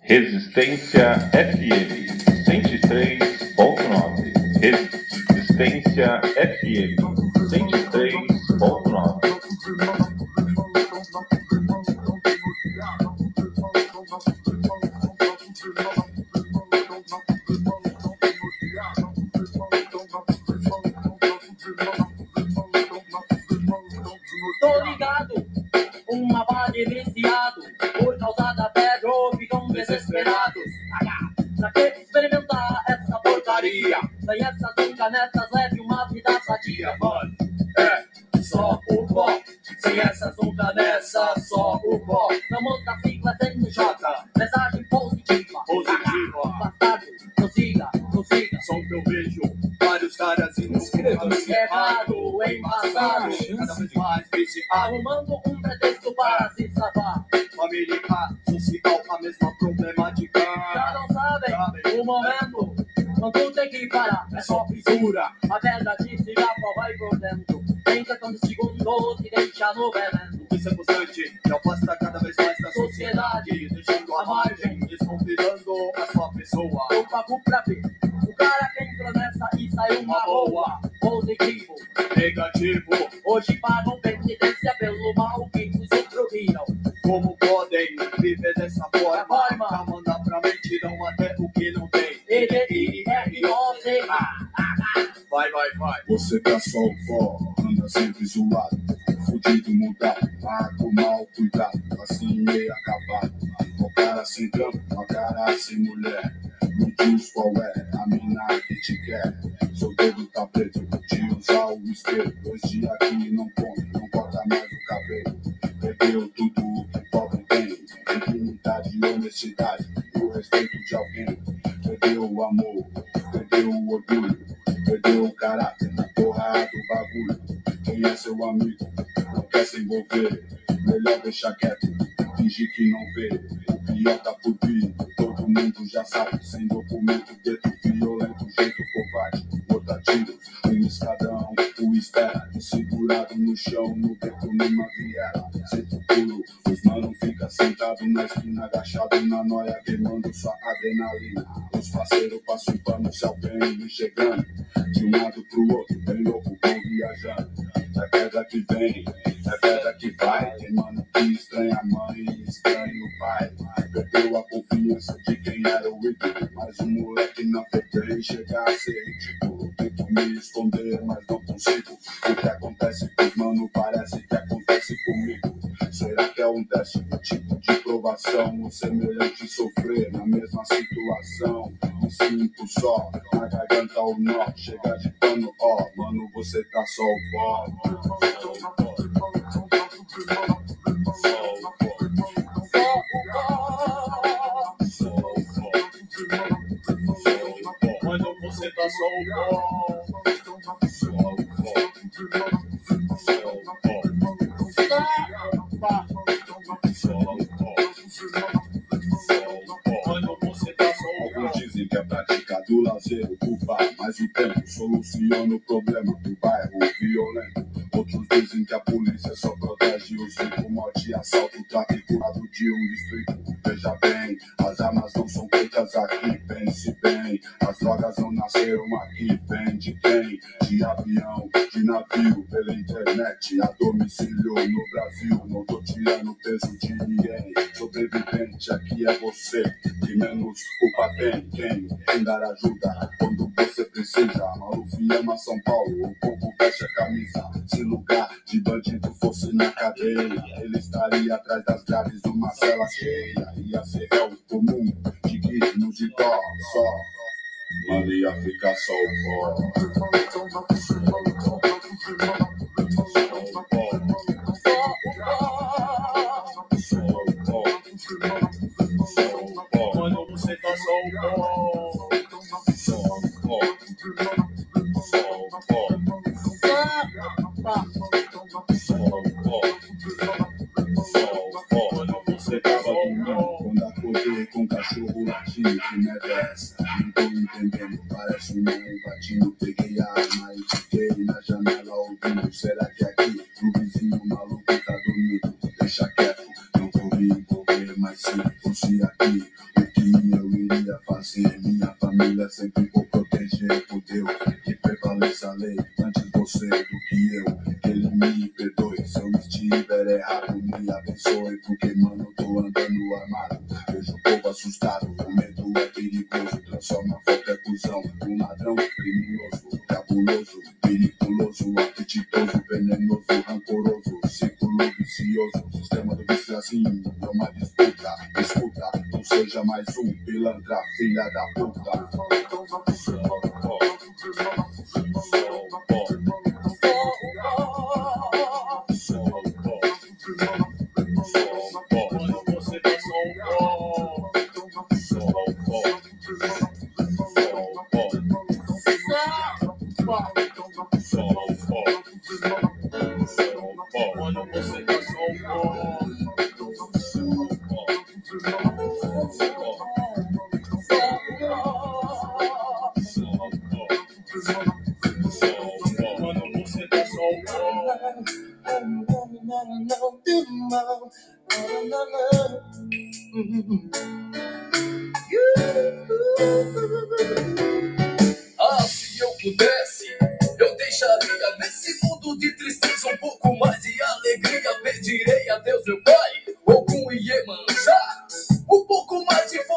Resistência FM 103.9. Resistência FM 103.9. arrumando um pretexto para se safar. Família social, a mesma problemática. Já não sabem o momento quando tem que parar. É só fissura. A verdade cigarro vai por dentro. Em questão de segundos, se deixa no veneno. Os parceiros pano, se alguém chegando. De um lado pro outro, bem louco, vão viajando. É pedra que vem, é pedra que vai. Tem mano que estranha a mãe, estranha o pai. Perdeu a confiança de quem era o ídolo. Mas o moleque na FEBEM chega a ser ridículo. Tento me esconder, mas não consigo. O que acontece com os mano parece que acontece comigo. Será que é um teste, um tipo de provação? O semelhante sofrer na mesma situação. Me sinto só, na garganta o nó. Chega de pano, ó, mano, você tá só o pó. Você tá só o pó. Yeah. O culpa, mas o tempo soluciona o problema do bairro violento. Outros dizem que a polícia só protege os ricos, morte assalto, tráfico lado de um distrito. Veja bem, as armas não são feitas aqui, pense bem. As drogas não nasceram aqui, vem de quem? De avião, de navio, pela internet, a domicílio no Brasil. Não tô tirando o peso de ninguém, sobrevivente aqui é você. Que menos culpa tem quem? Quem dar ajuda quando você precisa. Ama São Paulo, o povo fecha a camisa. Se lugar de bandido fosse na cadeia, ele estaria atrás das grades numa cela cheia. Ia ser réu comum, de guinos e dó, só. Mano, ia ficar só o pó. Quando você tá só o pó. Quando você tava dormindo, quando acordei com o cachorro latindo, que merda é essa? Não tô entendendo, parece um mãe batindo. Peguei a arma e fiquei na janela ouvindo. Será que aqui o vizinho maluco tá dormindo? Deixa quieto, não vou me envolver, mas se fosse aqui, o que eu iria fazer? Minha família sempre vou proteger por Deus. Que prevaleça a lei antes você do que eu. Que ele me perdoe se eu estiver errado. Me abençoe, porque mano, tô andando armado. Vejo o povo assustado, o medo é perigoso. Transforma qualquer cuzão num ladrão criminoso, cabuloso, periculoso, apetitoso, venenoso, rancoroso, círculo vicioso. Sistema do vício assim, é uma disputa. Escuta, não seja mais um pilantra, filha da puta.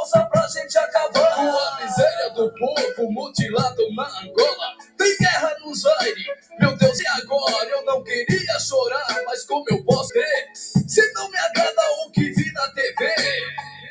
Força pra gente acabar com a miséria do povo mutilado na Angola. Tem guerra no Zaire, meu Deus, e agora? Eu não queria chorar, mas como eu posso ter? Se não me agrada o que vi na TV.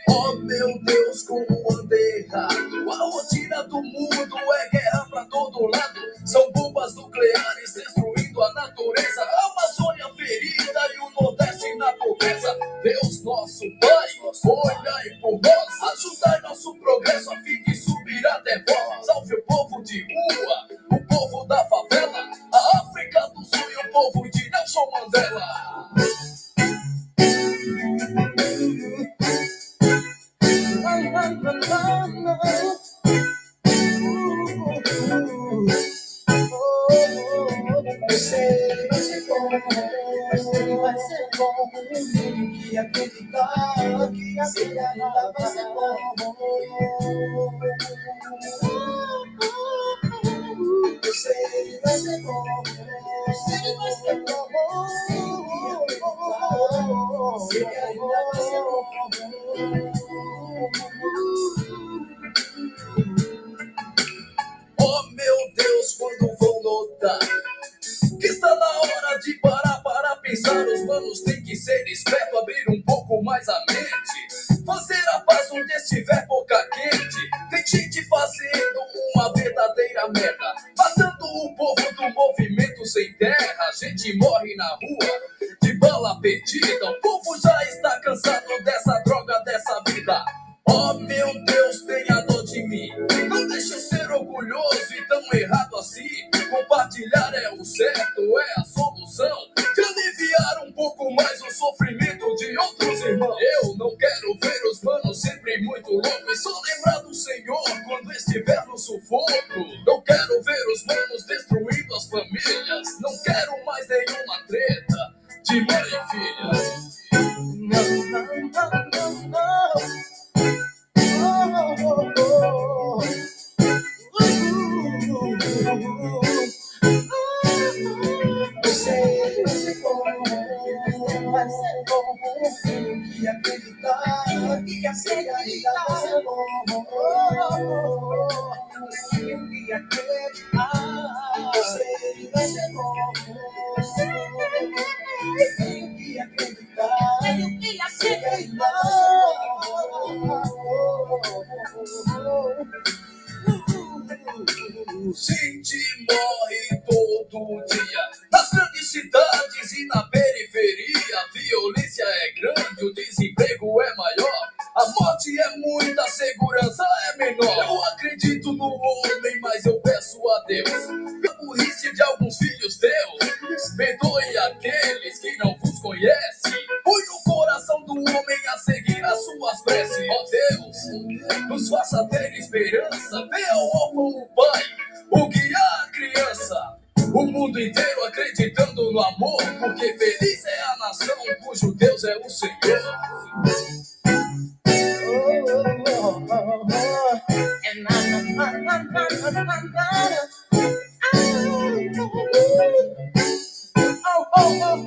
Oh meu Deus, como andei errado. A rotina do mundo é guerra pra todo lado. São bombas nucleares destruindo a natureza. A Amazônia ferida e o Nordeste na pobreza. Deus nosso Pai, olhai por nós. Ajudai nosso progresso a fim de subir até vós. Salve o povo de rua, o povo da favela. A África do Sul e o povo de Nelson Mandela.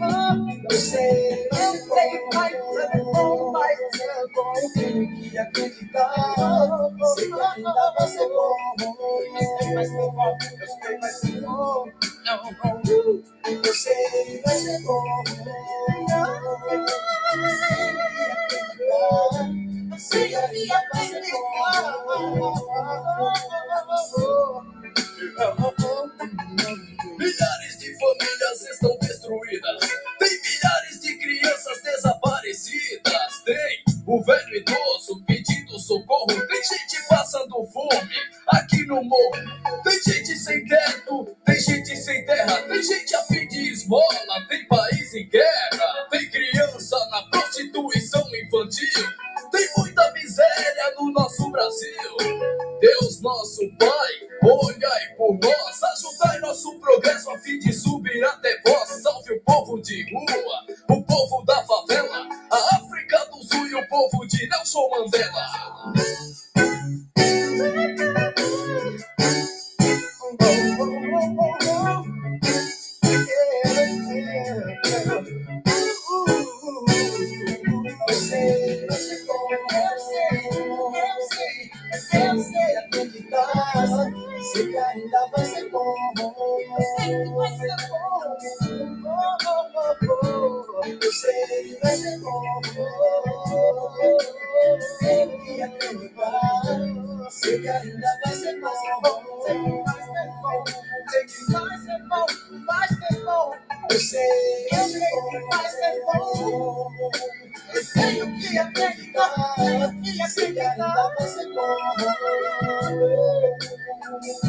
Eu sei, eu sei, vai vai ser bom. Que acreditar, sei vai ser bom. Vai ser bom, eu sei, vai ser bom. Eu sei, vai ser bom. Eu sei que ainda vai ser bom. Aqui no morro. Tem gente sem teto. Tem gente sem terra. Tem gente a fim de esmola. Tem país em guerra. Tem criança na prostituição infantil. Tem muita miséria no nosso Brasil. Deus nosso Pai, olhai por nós, ajudai nosso progresso a fim de subir até vós. Salve o povo de rua, o povo da favela, povo de Nelson Mandela. Eu sei, eu. Sei que ainda vai Sei que acreditar. Sei que ainda vai ser bom. Sei que bom. Sei que bom. Bom. Eu sei, que bom. Tenho que acreditar, tenho que acreditar. Tenho. Tenho bom.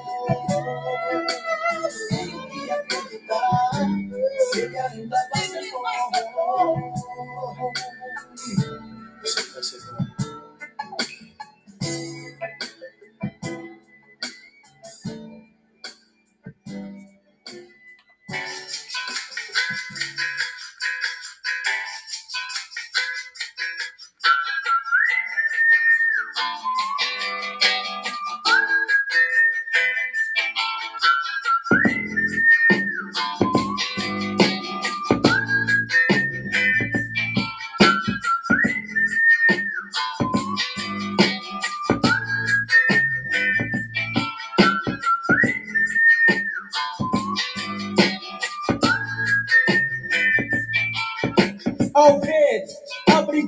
que vai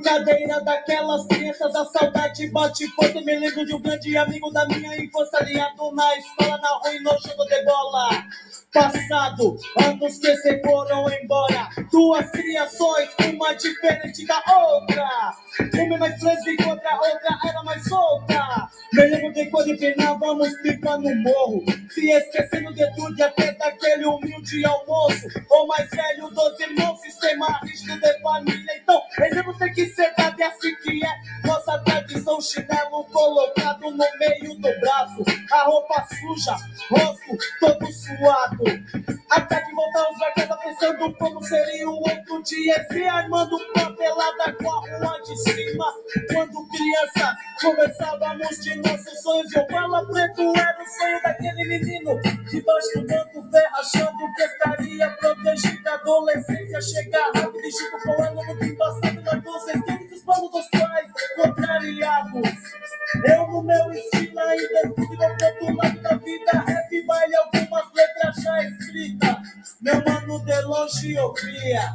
brincadeira daquelas crianças, a saudade bate forte. Me lembro de um grande amigo da minha infância, aliado na escola, na rua e no jogo de bola. Passado, anos que se foram embora. Duas criações, uma diferente da outra. Uma mais lésbica, outra, outra era mais solta. Me lembro de quando empinávamos pipa no morro. Se esquecendo de tudo e até daquele humilde almoço. O mais velho dos irmãos, sistema rígido de família. Então, exemplo tem que ser dado e assim que é. Nossa tradição, chinelo colocado no meio do braço. A roupa suja, rosto todo suado. Até que voltamos pra casa pensando como seria o outro dia. Se armando papelada com a rua de cima. Quando criança, conversávamos de nossos sonhos. E o bala preto era o sonho daquele menino. Debaixo do banco velho, achando que estaria protegido. A adolescência chega rápido e com ela muito embaçado. Na adolescência, os planos dos pais contrariados. Eu no meu estilo ainda estive do outro lado da vida. Rap, baile, algumas letras já escritas. Meu mano de longe ouvia.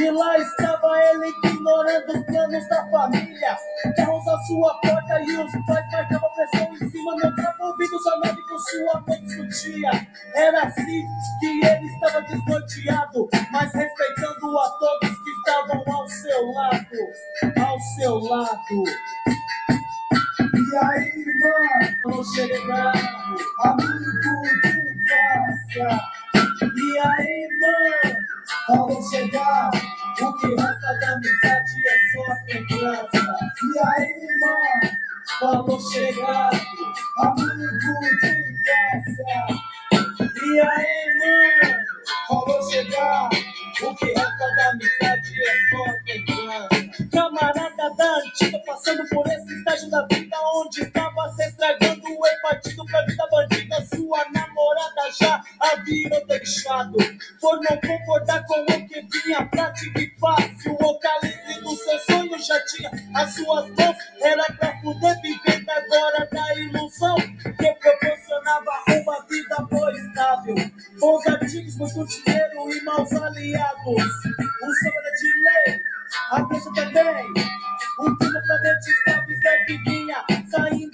E lá estava ele ignorando os planos da família. Carros à sua porta e os pais marcavam pressão em cima. Não tava ouvindo sua nave com sua mãe discutia. Era assim que ele estava desnorteado, mas respeitando a todos que estavam ao seu lado. Ao seu lado. E aí, irmã, vou chegar, amigo de infância. E aí, irmã, vamos chegar. O que resta da amizade é só lembrança. E aí, irmã, vamos chegar, amigo de infância. E aí, irmã, vamos chegar. O que resta da amizade é só lembrança. Camarada da antiga, passando por esse estágio da vida onde estava se estragando e partindo pra. Sua já havia deixado por não concordar com o que vinha prática e fácil. O calibre do seu sonho já tinha as suas mãos. Era pra poder viver agora da ilusão que proporcionava uma vida boa estável. Bons artigos, muito dinheiro e maus aliados. Um sobra de lei, a peça também. O filho planeta estava e vinha saindo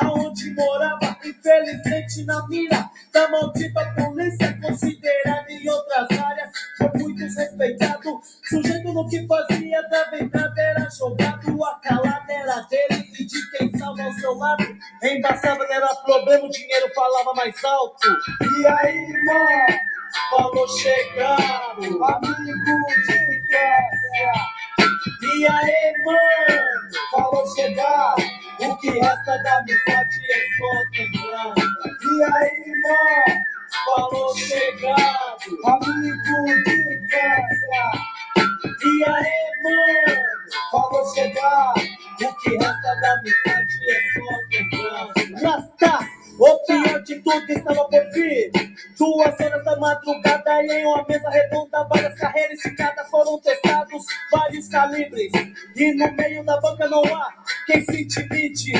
aonde morava, infelizmente na mira da maldita polícia, considerado em outras áreas por muitos respeitado, sujeito no que fazia da ventana era jogado, a calada era dele e de quem estava ao seu lado. Embaçava, não era problema, o dinheiro falava mais alto. E aí, irmão, falou chegado, amigo de infância. E aí, mano, falou chegar. O que resta da amizade é só lembrança. E aí, mano, falou chegado. Amigo de infância. E aí, mano, falou chegar. O que resta da amizade é só lembrança. Já tá. O pior de tudo estava por vir. Duas cenas da madrugada e em uma mesa redonda, várias carreiras cada foram testados, vários calibres. E no meio da banca não há quem se intimide.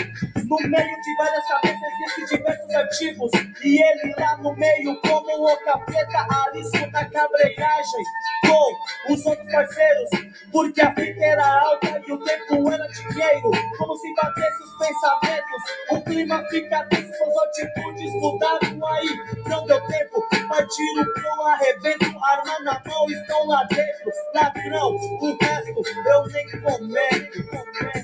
No meio de várias cabeças existem diversos artigos. E ele lá no meio, como o capeta, arisco na cabreiragem. Com os outros parceiros, porque a fita era alta e o tempo era dinheiro. Como se batesse os pensamentos, o clima fica tenso, suas atitudes mudaram aí. Não deu tempo, partiram pro arrebento, arma na mão, estão lá dentro. Ladrão, o resto eu nem comento. comento.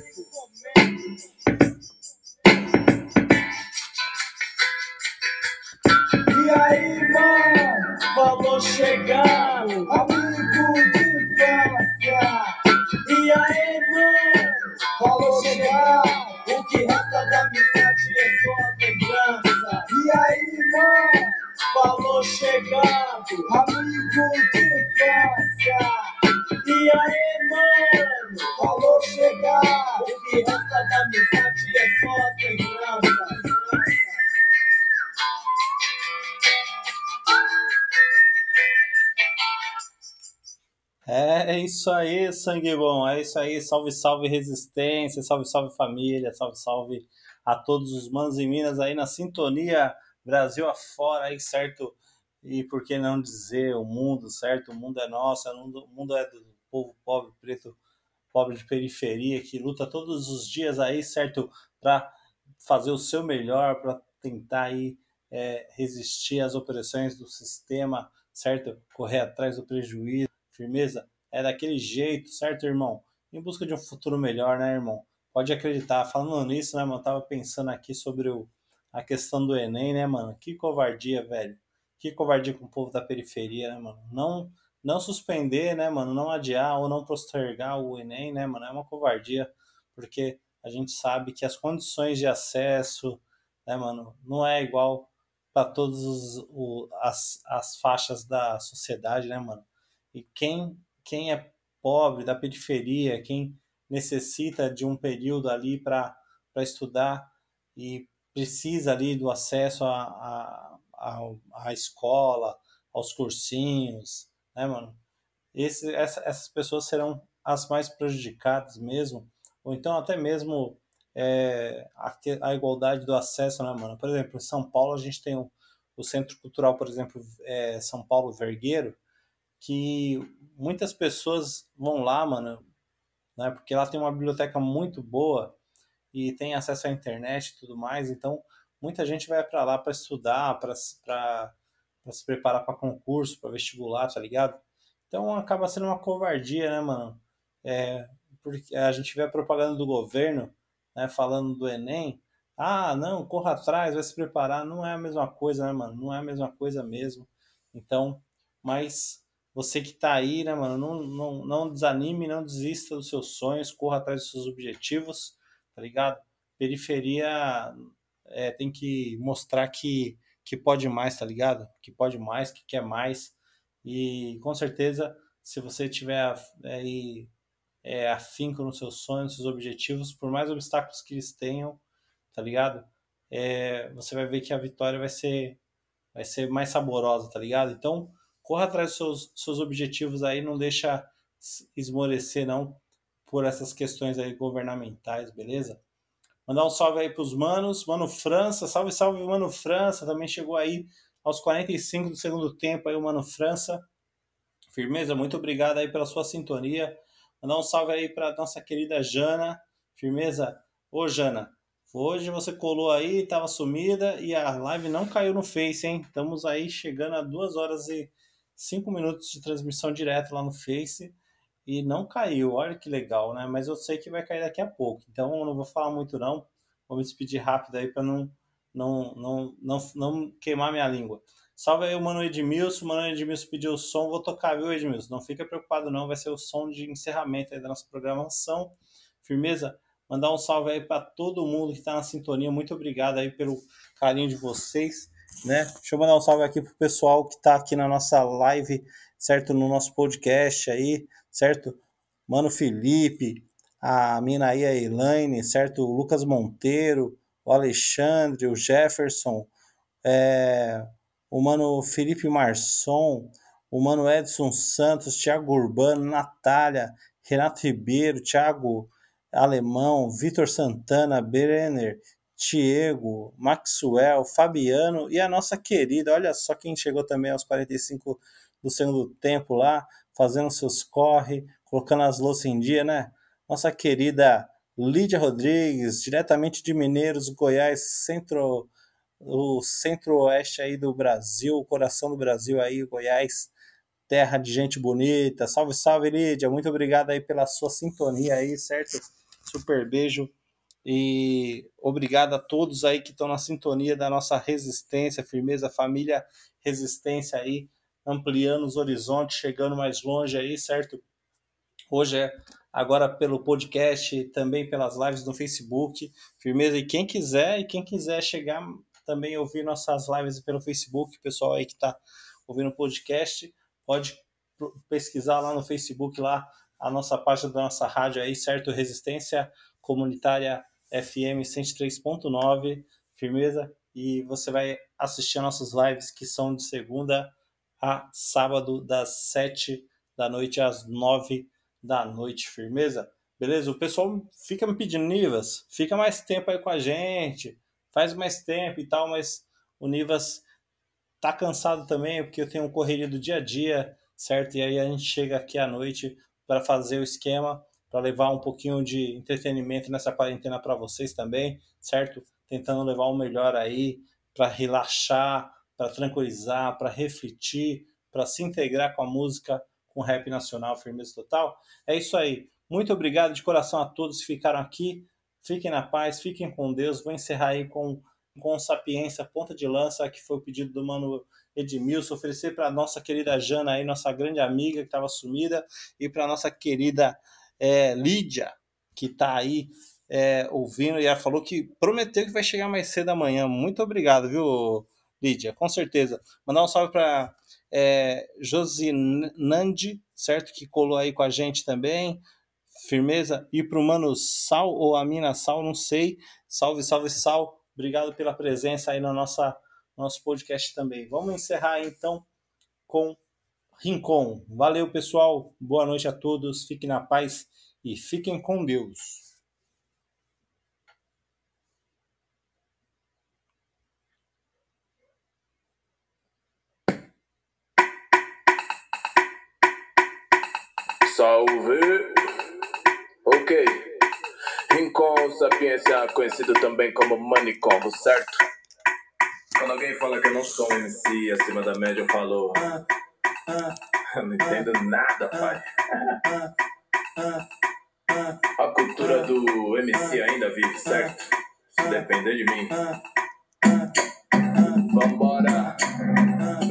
Sangue bom. É isso aí. Salve, salve resistência. Salve, salve família. Salve, salve a todos os manos e minas aí na sintonia. Brasil afora aí, certo? E por que não dizer o mundo, certo? O mundo é nosso, o mundo, o mundo é do povo pobre, preto, pobre de periferia, que luta todos os dias aí, certo? Para fazer o seu melhor, para tentar aí é, resistir às opressões do sistema, certo? Correr atrás do prejuízo firmeza, é daquele jeito, certo, irmão? Em busca de um futuro melhor, né, irmão? Pode acreditar. Falando nisso, né, mano? tava pensando aqui sobre o, a questão do Enem, né, mano? Que covardia, velho. Que covardia com o povo da periferia, né, mano? Não, não suspender, né, mano? Não adiar ou não postergar o Enem, né, mano? É uma covardia, porque a gente sabe que as condições de acesso, né, mano, não é igual para todas as, as faixas da sociedade, né, mano? E quem, quem é pobre, da periferia, quem necessita de um período ali para estudar e precisa ali do acesso à a, a, a, escola, aos cursinhos, né, mano? Esse, essa, essas pessoas serão as mais prejudicadas mesmo, ou então até mesmo é, a, a, igualdade do acesso, né, mano? Por exemplo, em São Paulo a gente tem o, o Centro Cultural, por exemplo, é, São Paulo Vergueiro, que muitas pessoas vão lá, mano, né? Porque lá tem uma biblioteca muito boa e tem acesso à internet e tudo mais, então muita gente vai para lá para estudar, para se preparar para concurso, para vestibular, tá ligado? Então acaba sendo uma covardia, né, mano? É, porque a gente vê a propaganda do governo, né, falando do Enem. Ah, não, corra atrás, vai se preparar. Não é a mesma coisa, né, mano? Não é a mesma coisa mesmo. Então, mas você que tá aí, né, mano, não, não, não desanime, não desista dos seus sonhos, corra atrás dos seus objetivos, tá ligado? Periferia é, tem que mostrar que, que pode mais, tá ligado? Que pode mais, que quer mais. E com certeza, se você tiver aí é, afinco nos seus sonhos, nos seus objetivos, por mais obstáculos que eles tenham, tá ligado? É, você vai ver que a vitória vai ser, vai ser mais saborosa, tá ligado? Então, corra atrás dos seus, seus objetivos aí, não deixa esmorecer não por essas questões aí governamentais, beleza? Mandar um salve aí pros manos, Mano França, salve, salve Mano França, também chegou aí aos 45 do segundo tempo aí o Mano França. Firmeza, muito obrigado aí pela sua sintonia. Mandar um salve aí para nossa querida Jana. Firmeza? Ô Jana, hoje você colou aí, tava sumida e a live não caiu no Face, hein? Estamos aí chegando a duas horas e cinco minutos de transmissão direta lá no Face. e não caiu. Olha que legal, né? Mas eu sei que vai cair daqui a pouco. Então eu não vou falar muito não. Vou me despedir rápido aí para não, não, não, não, não queimar minha língua. Salve aí o Mano Edmilson. O Mano Edmilson pediu o som. Vou tocar, viu, Edmilson? Não fica preocupado não. Vai ser o som de encerramento aí da nossa programação. Firmeza? Mandar um salve aí para todo mundo que está na sintonia. Muito obrigado aí pelo carinho de vocês, né? Deixa eu mandar um salve aqui pro pessoal que está aqui na nossa live, certo? No nosso podcast aí, certo? Mano Felipe, a mina aí, a Elaine, certo? O Lucas Monteiro, o Alexandre, o Jefferson, é, o mano Felipe Marçom, o mano Edson Santos, Thiago Urbano, Natália, Renato Ribeiro, Thiago Alemão, Vitor Santana, Brenner, Diego, Maxwell, Fabiano e a nossa querida, olha só quem chegou também aos 45 do segundo tempo lá, fazendo seus corre, colocando as louças em dia, né? Nossa querida Lídia Rodrigues, diretamente de Mineiros, Goiás, centro, o centro-oeste aí do Brasil, o coração do Brasil aí, Goiás, terra de gente bonita. Salve, salve, Lídia. Muito obrigado aí pela sua sintonia aí, certo? Super beijo e obrigado a todos aí que estão na sintonia da nossa resistência, firmeza, família resistência aí, ampliando os horizontes, chegando mais longe aí, certo? Hoje é agora pelo podcast, também pelas lives no Facebook, firmeza. E quem quiser, e quem quiser chegar também ouvir nossas lives pelo Facebook, pessoal aí que está ouvindo o podcast, pode pesquisar lá no Facebook lá a nossa página da nossa rádio aí, certo? Resistência Comunitária FM 103.9, firmeza? E você vai assistir as nossas lives que são de segunda a sábado, das 7 da noite às 9 da noite, firmeza? Beleza? O pessoal fica me pedindo, Nivas, fica mais tempo aí com a gente, faz mais tempo e tal, mas o Nivas tá cansado também, porque eu tenho um correria do dia a dia, certo? E aí a gente chega aqui à noite para fazer o esquema, para levar um pouquinho de entretenimento nessa quarentena para vocês também, certo? Tentando levar o melhor aí para relaxar, para tranquilizar, para refletir, para se integrar com a música, com o rap nacional, firmeza total. É isso aí. Muito obrigado de coração a todos que ficaram aqui. Fiquem na paz, fiquem com Deus. Vou encerrar aí com com sapiência, ponta de lança, que foi o pedido do mano Edmilson, oferecer para nossa querida Jana aí, nossa grande amiga que estava sumida, e para nossa querida é, Lídia, que está aí é, ouvindo, e ela falou que prometeu que vai chegar mais cedo amanhã. Muito obrigado, viu, Lídia? Com certeza. Mandar um salve para é, Josinandi, certo? Que colou aí com a gente também. Firmeza. E para o Mano Sal, ou a Mina Sal, não sei. Salve, salve, Sal. Obrigado pela presença aí no nossa, nosso podcast também. Vamos encerrar então com Rincon. Valeu, pessoal. Boa noite a todos. Fiquem na paz e fiquem com Deus. Salve! Ok. Rincon Sapiência, conhecido também como Manicombo, certo? Quando alguém fala que eu não sou um MC acima da média, eu falo. Eu não entendo nada, pai. A cultura do MC ainda vive, certo? Se depender de mim. Vambora!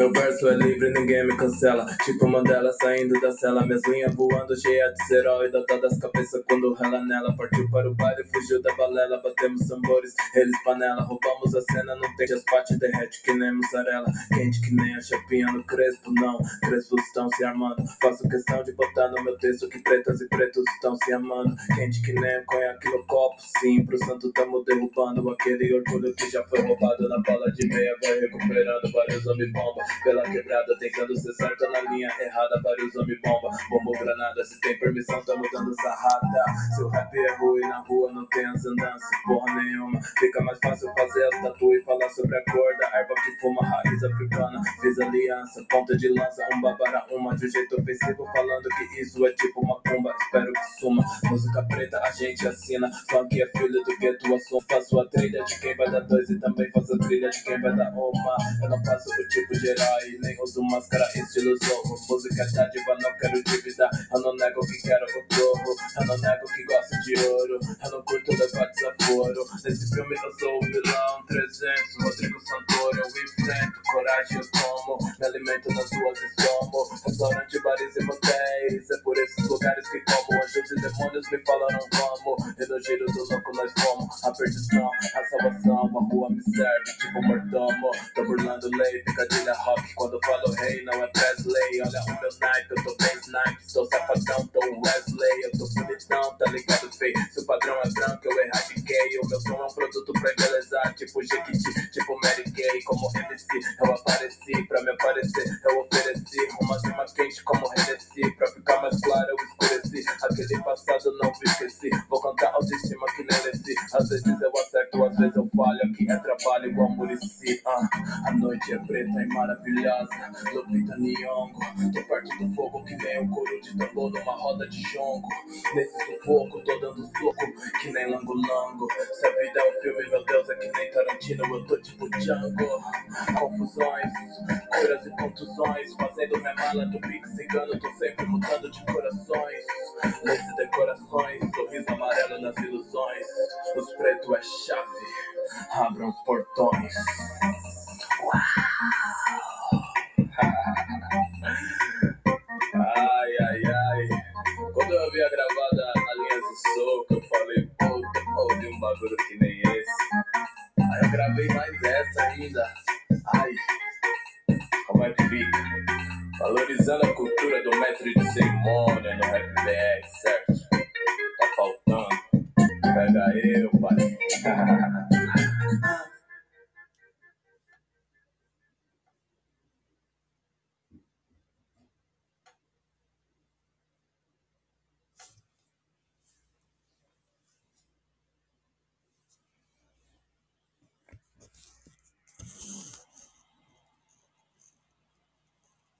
Meu verso é livre, ninguém me cancela. Tipo Mandela saindo da cela, minhas linhas voando, cheia de cerol e dotadas cabeça quando rela nela. Partiu para o baile, fugiu da balela. Batemos tambores, eles panela. Roubamos a cena, não tem as partes derrete que nem mussarela. Quente que nem a chapinha no crespo, não. Crespos estão se armando. Faço questão de botar no meu texto que pretas e pretos estão se amando. Quente que nem o conhaque no copo, sim. Pro santo tamo derrubando aquele orgulho que já foi roubado na bola de meia. Vai recuperando vários homem bomba. Pela quebrada, tentando ser certo na linha errada. Vários homem bomba. Bombo granada, se tem permissão, tamo dando sarrada. Se o rap é ruim na rua, não tem as andanças, porra nenhuma. Fica mais fácil fazer as tatu e falar sobre a cor da erva que fuma, raiz africana. Fiz aliança, ponta de lança, um babara uma. De um jeito ofensivo, falando que isso é tipo uma pomba. Espero que suma. Música preta, a gente assina. Funk é filho do gueto, assunto. Faço a trilha de quem vai dar dois e também faço a trilha de quem vai dar uma. Eu não faço o tipo geral nem uso máscara estilo zorro. Música dádiva, não quero dívida. Eu não nego que quero o globo. Eu não nego que gosto de ouro. Eu não curto levar desaforo. Nesse filme eu sou o vilão. 300, Rodrigo Santoro, eu enfrento. Coragem eu tomo. Me alimento nas ruas e somo. Restaurante, bares e motéis. É por esses lugares que como. Anjos e demônios me falaram vamos. E no giro do louco nós fomos. A perdição, a salvação. A rua me serve, tipo mordomo. Tô burlando lei, picadilha rock. Quando falo rei, não é Presley. Olha o meu naipe, eu tô bem snipe. Sou safadão, tô Wesley. Eu tô bonitão, tá ligado, feio? Se o padrão é branco, eu erradiquei. O meu som é um produto pra embelezar. Tipo Jequiti, tipo Mary Kay. Como MC, eu apareci. Pra me aparecer, eu ofereci. Uma cima quente como Hennessy. Pra ficar mais claro, eu escureci. Aquele passado não me esqueci. Vou cantar autoestima que nem Lessi. Às vezes eu acerto, às vezes eu falho. Aqui é trabalho igual Murici. Ah, a noite é preta e maravilhosa. Lupita Nyong'o. Tô perto do fogo que nem um couro de tambor numa roda de jongo. Nesse sufoco, tô dando soco que nem lango-lango. Se a vida é um filme, meu Deus, é que nem Tarantino. Eu tô tipo Django. Confusões, curas e contusões. Fazendo minha mala do Pix cigano. Tô sempre mudando de corações. Nesse decorações, sorriso amarelo nas ilusões. Os pretos é chave, abram os portões. Ai, ai, ai. Quando eu vi a gravada na linha de soco, eu falei, puta, ouvi um bagulho que nem esse. Aí eu gravei mais essa ainda. Ai, como é que fica? Valorizando a cultura do mestre de cerimônia no rap BR, certo? Tá faltando. Pega eu, pai.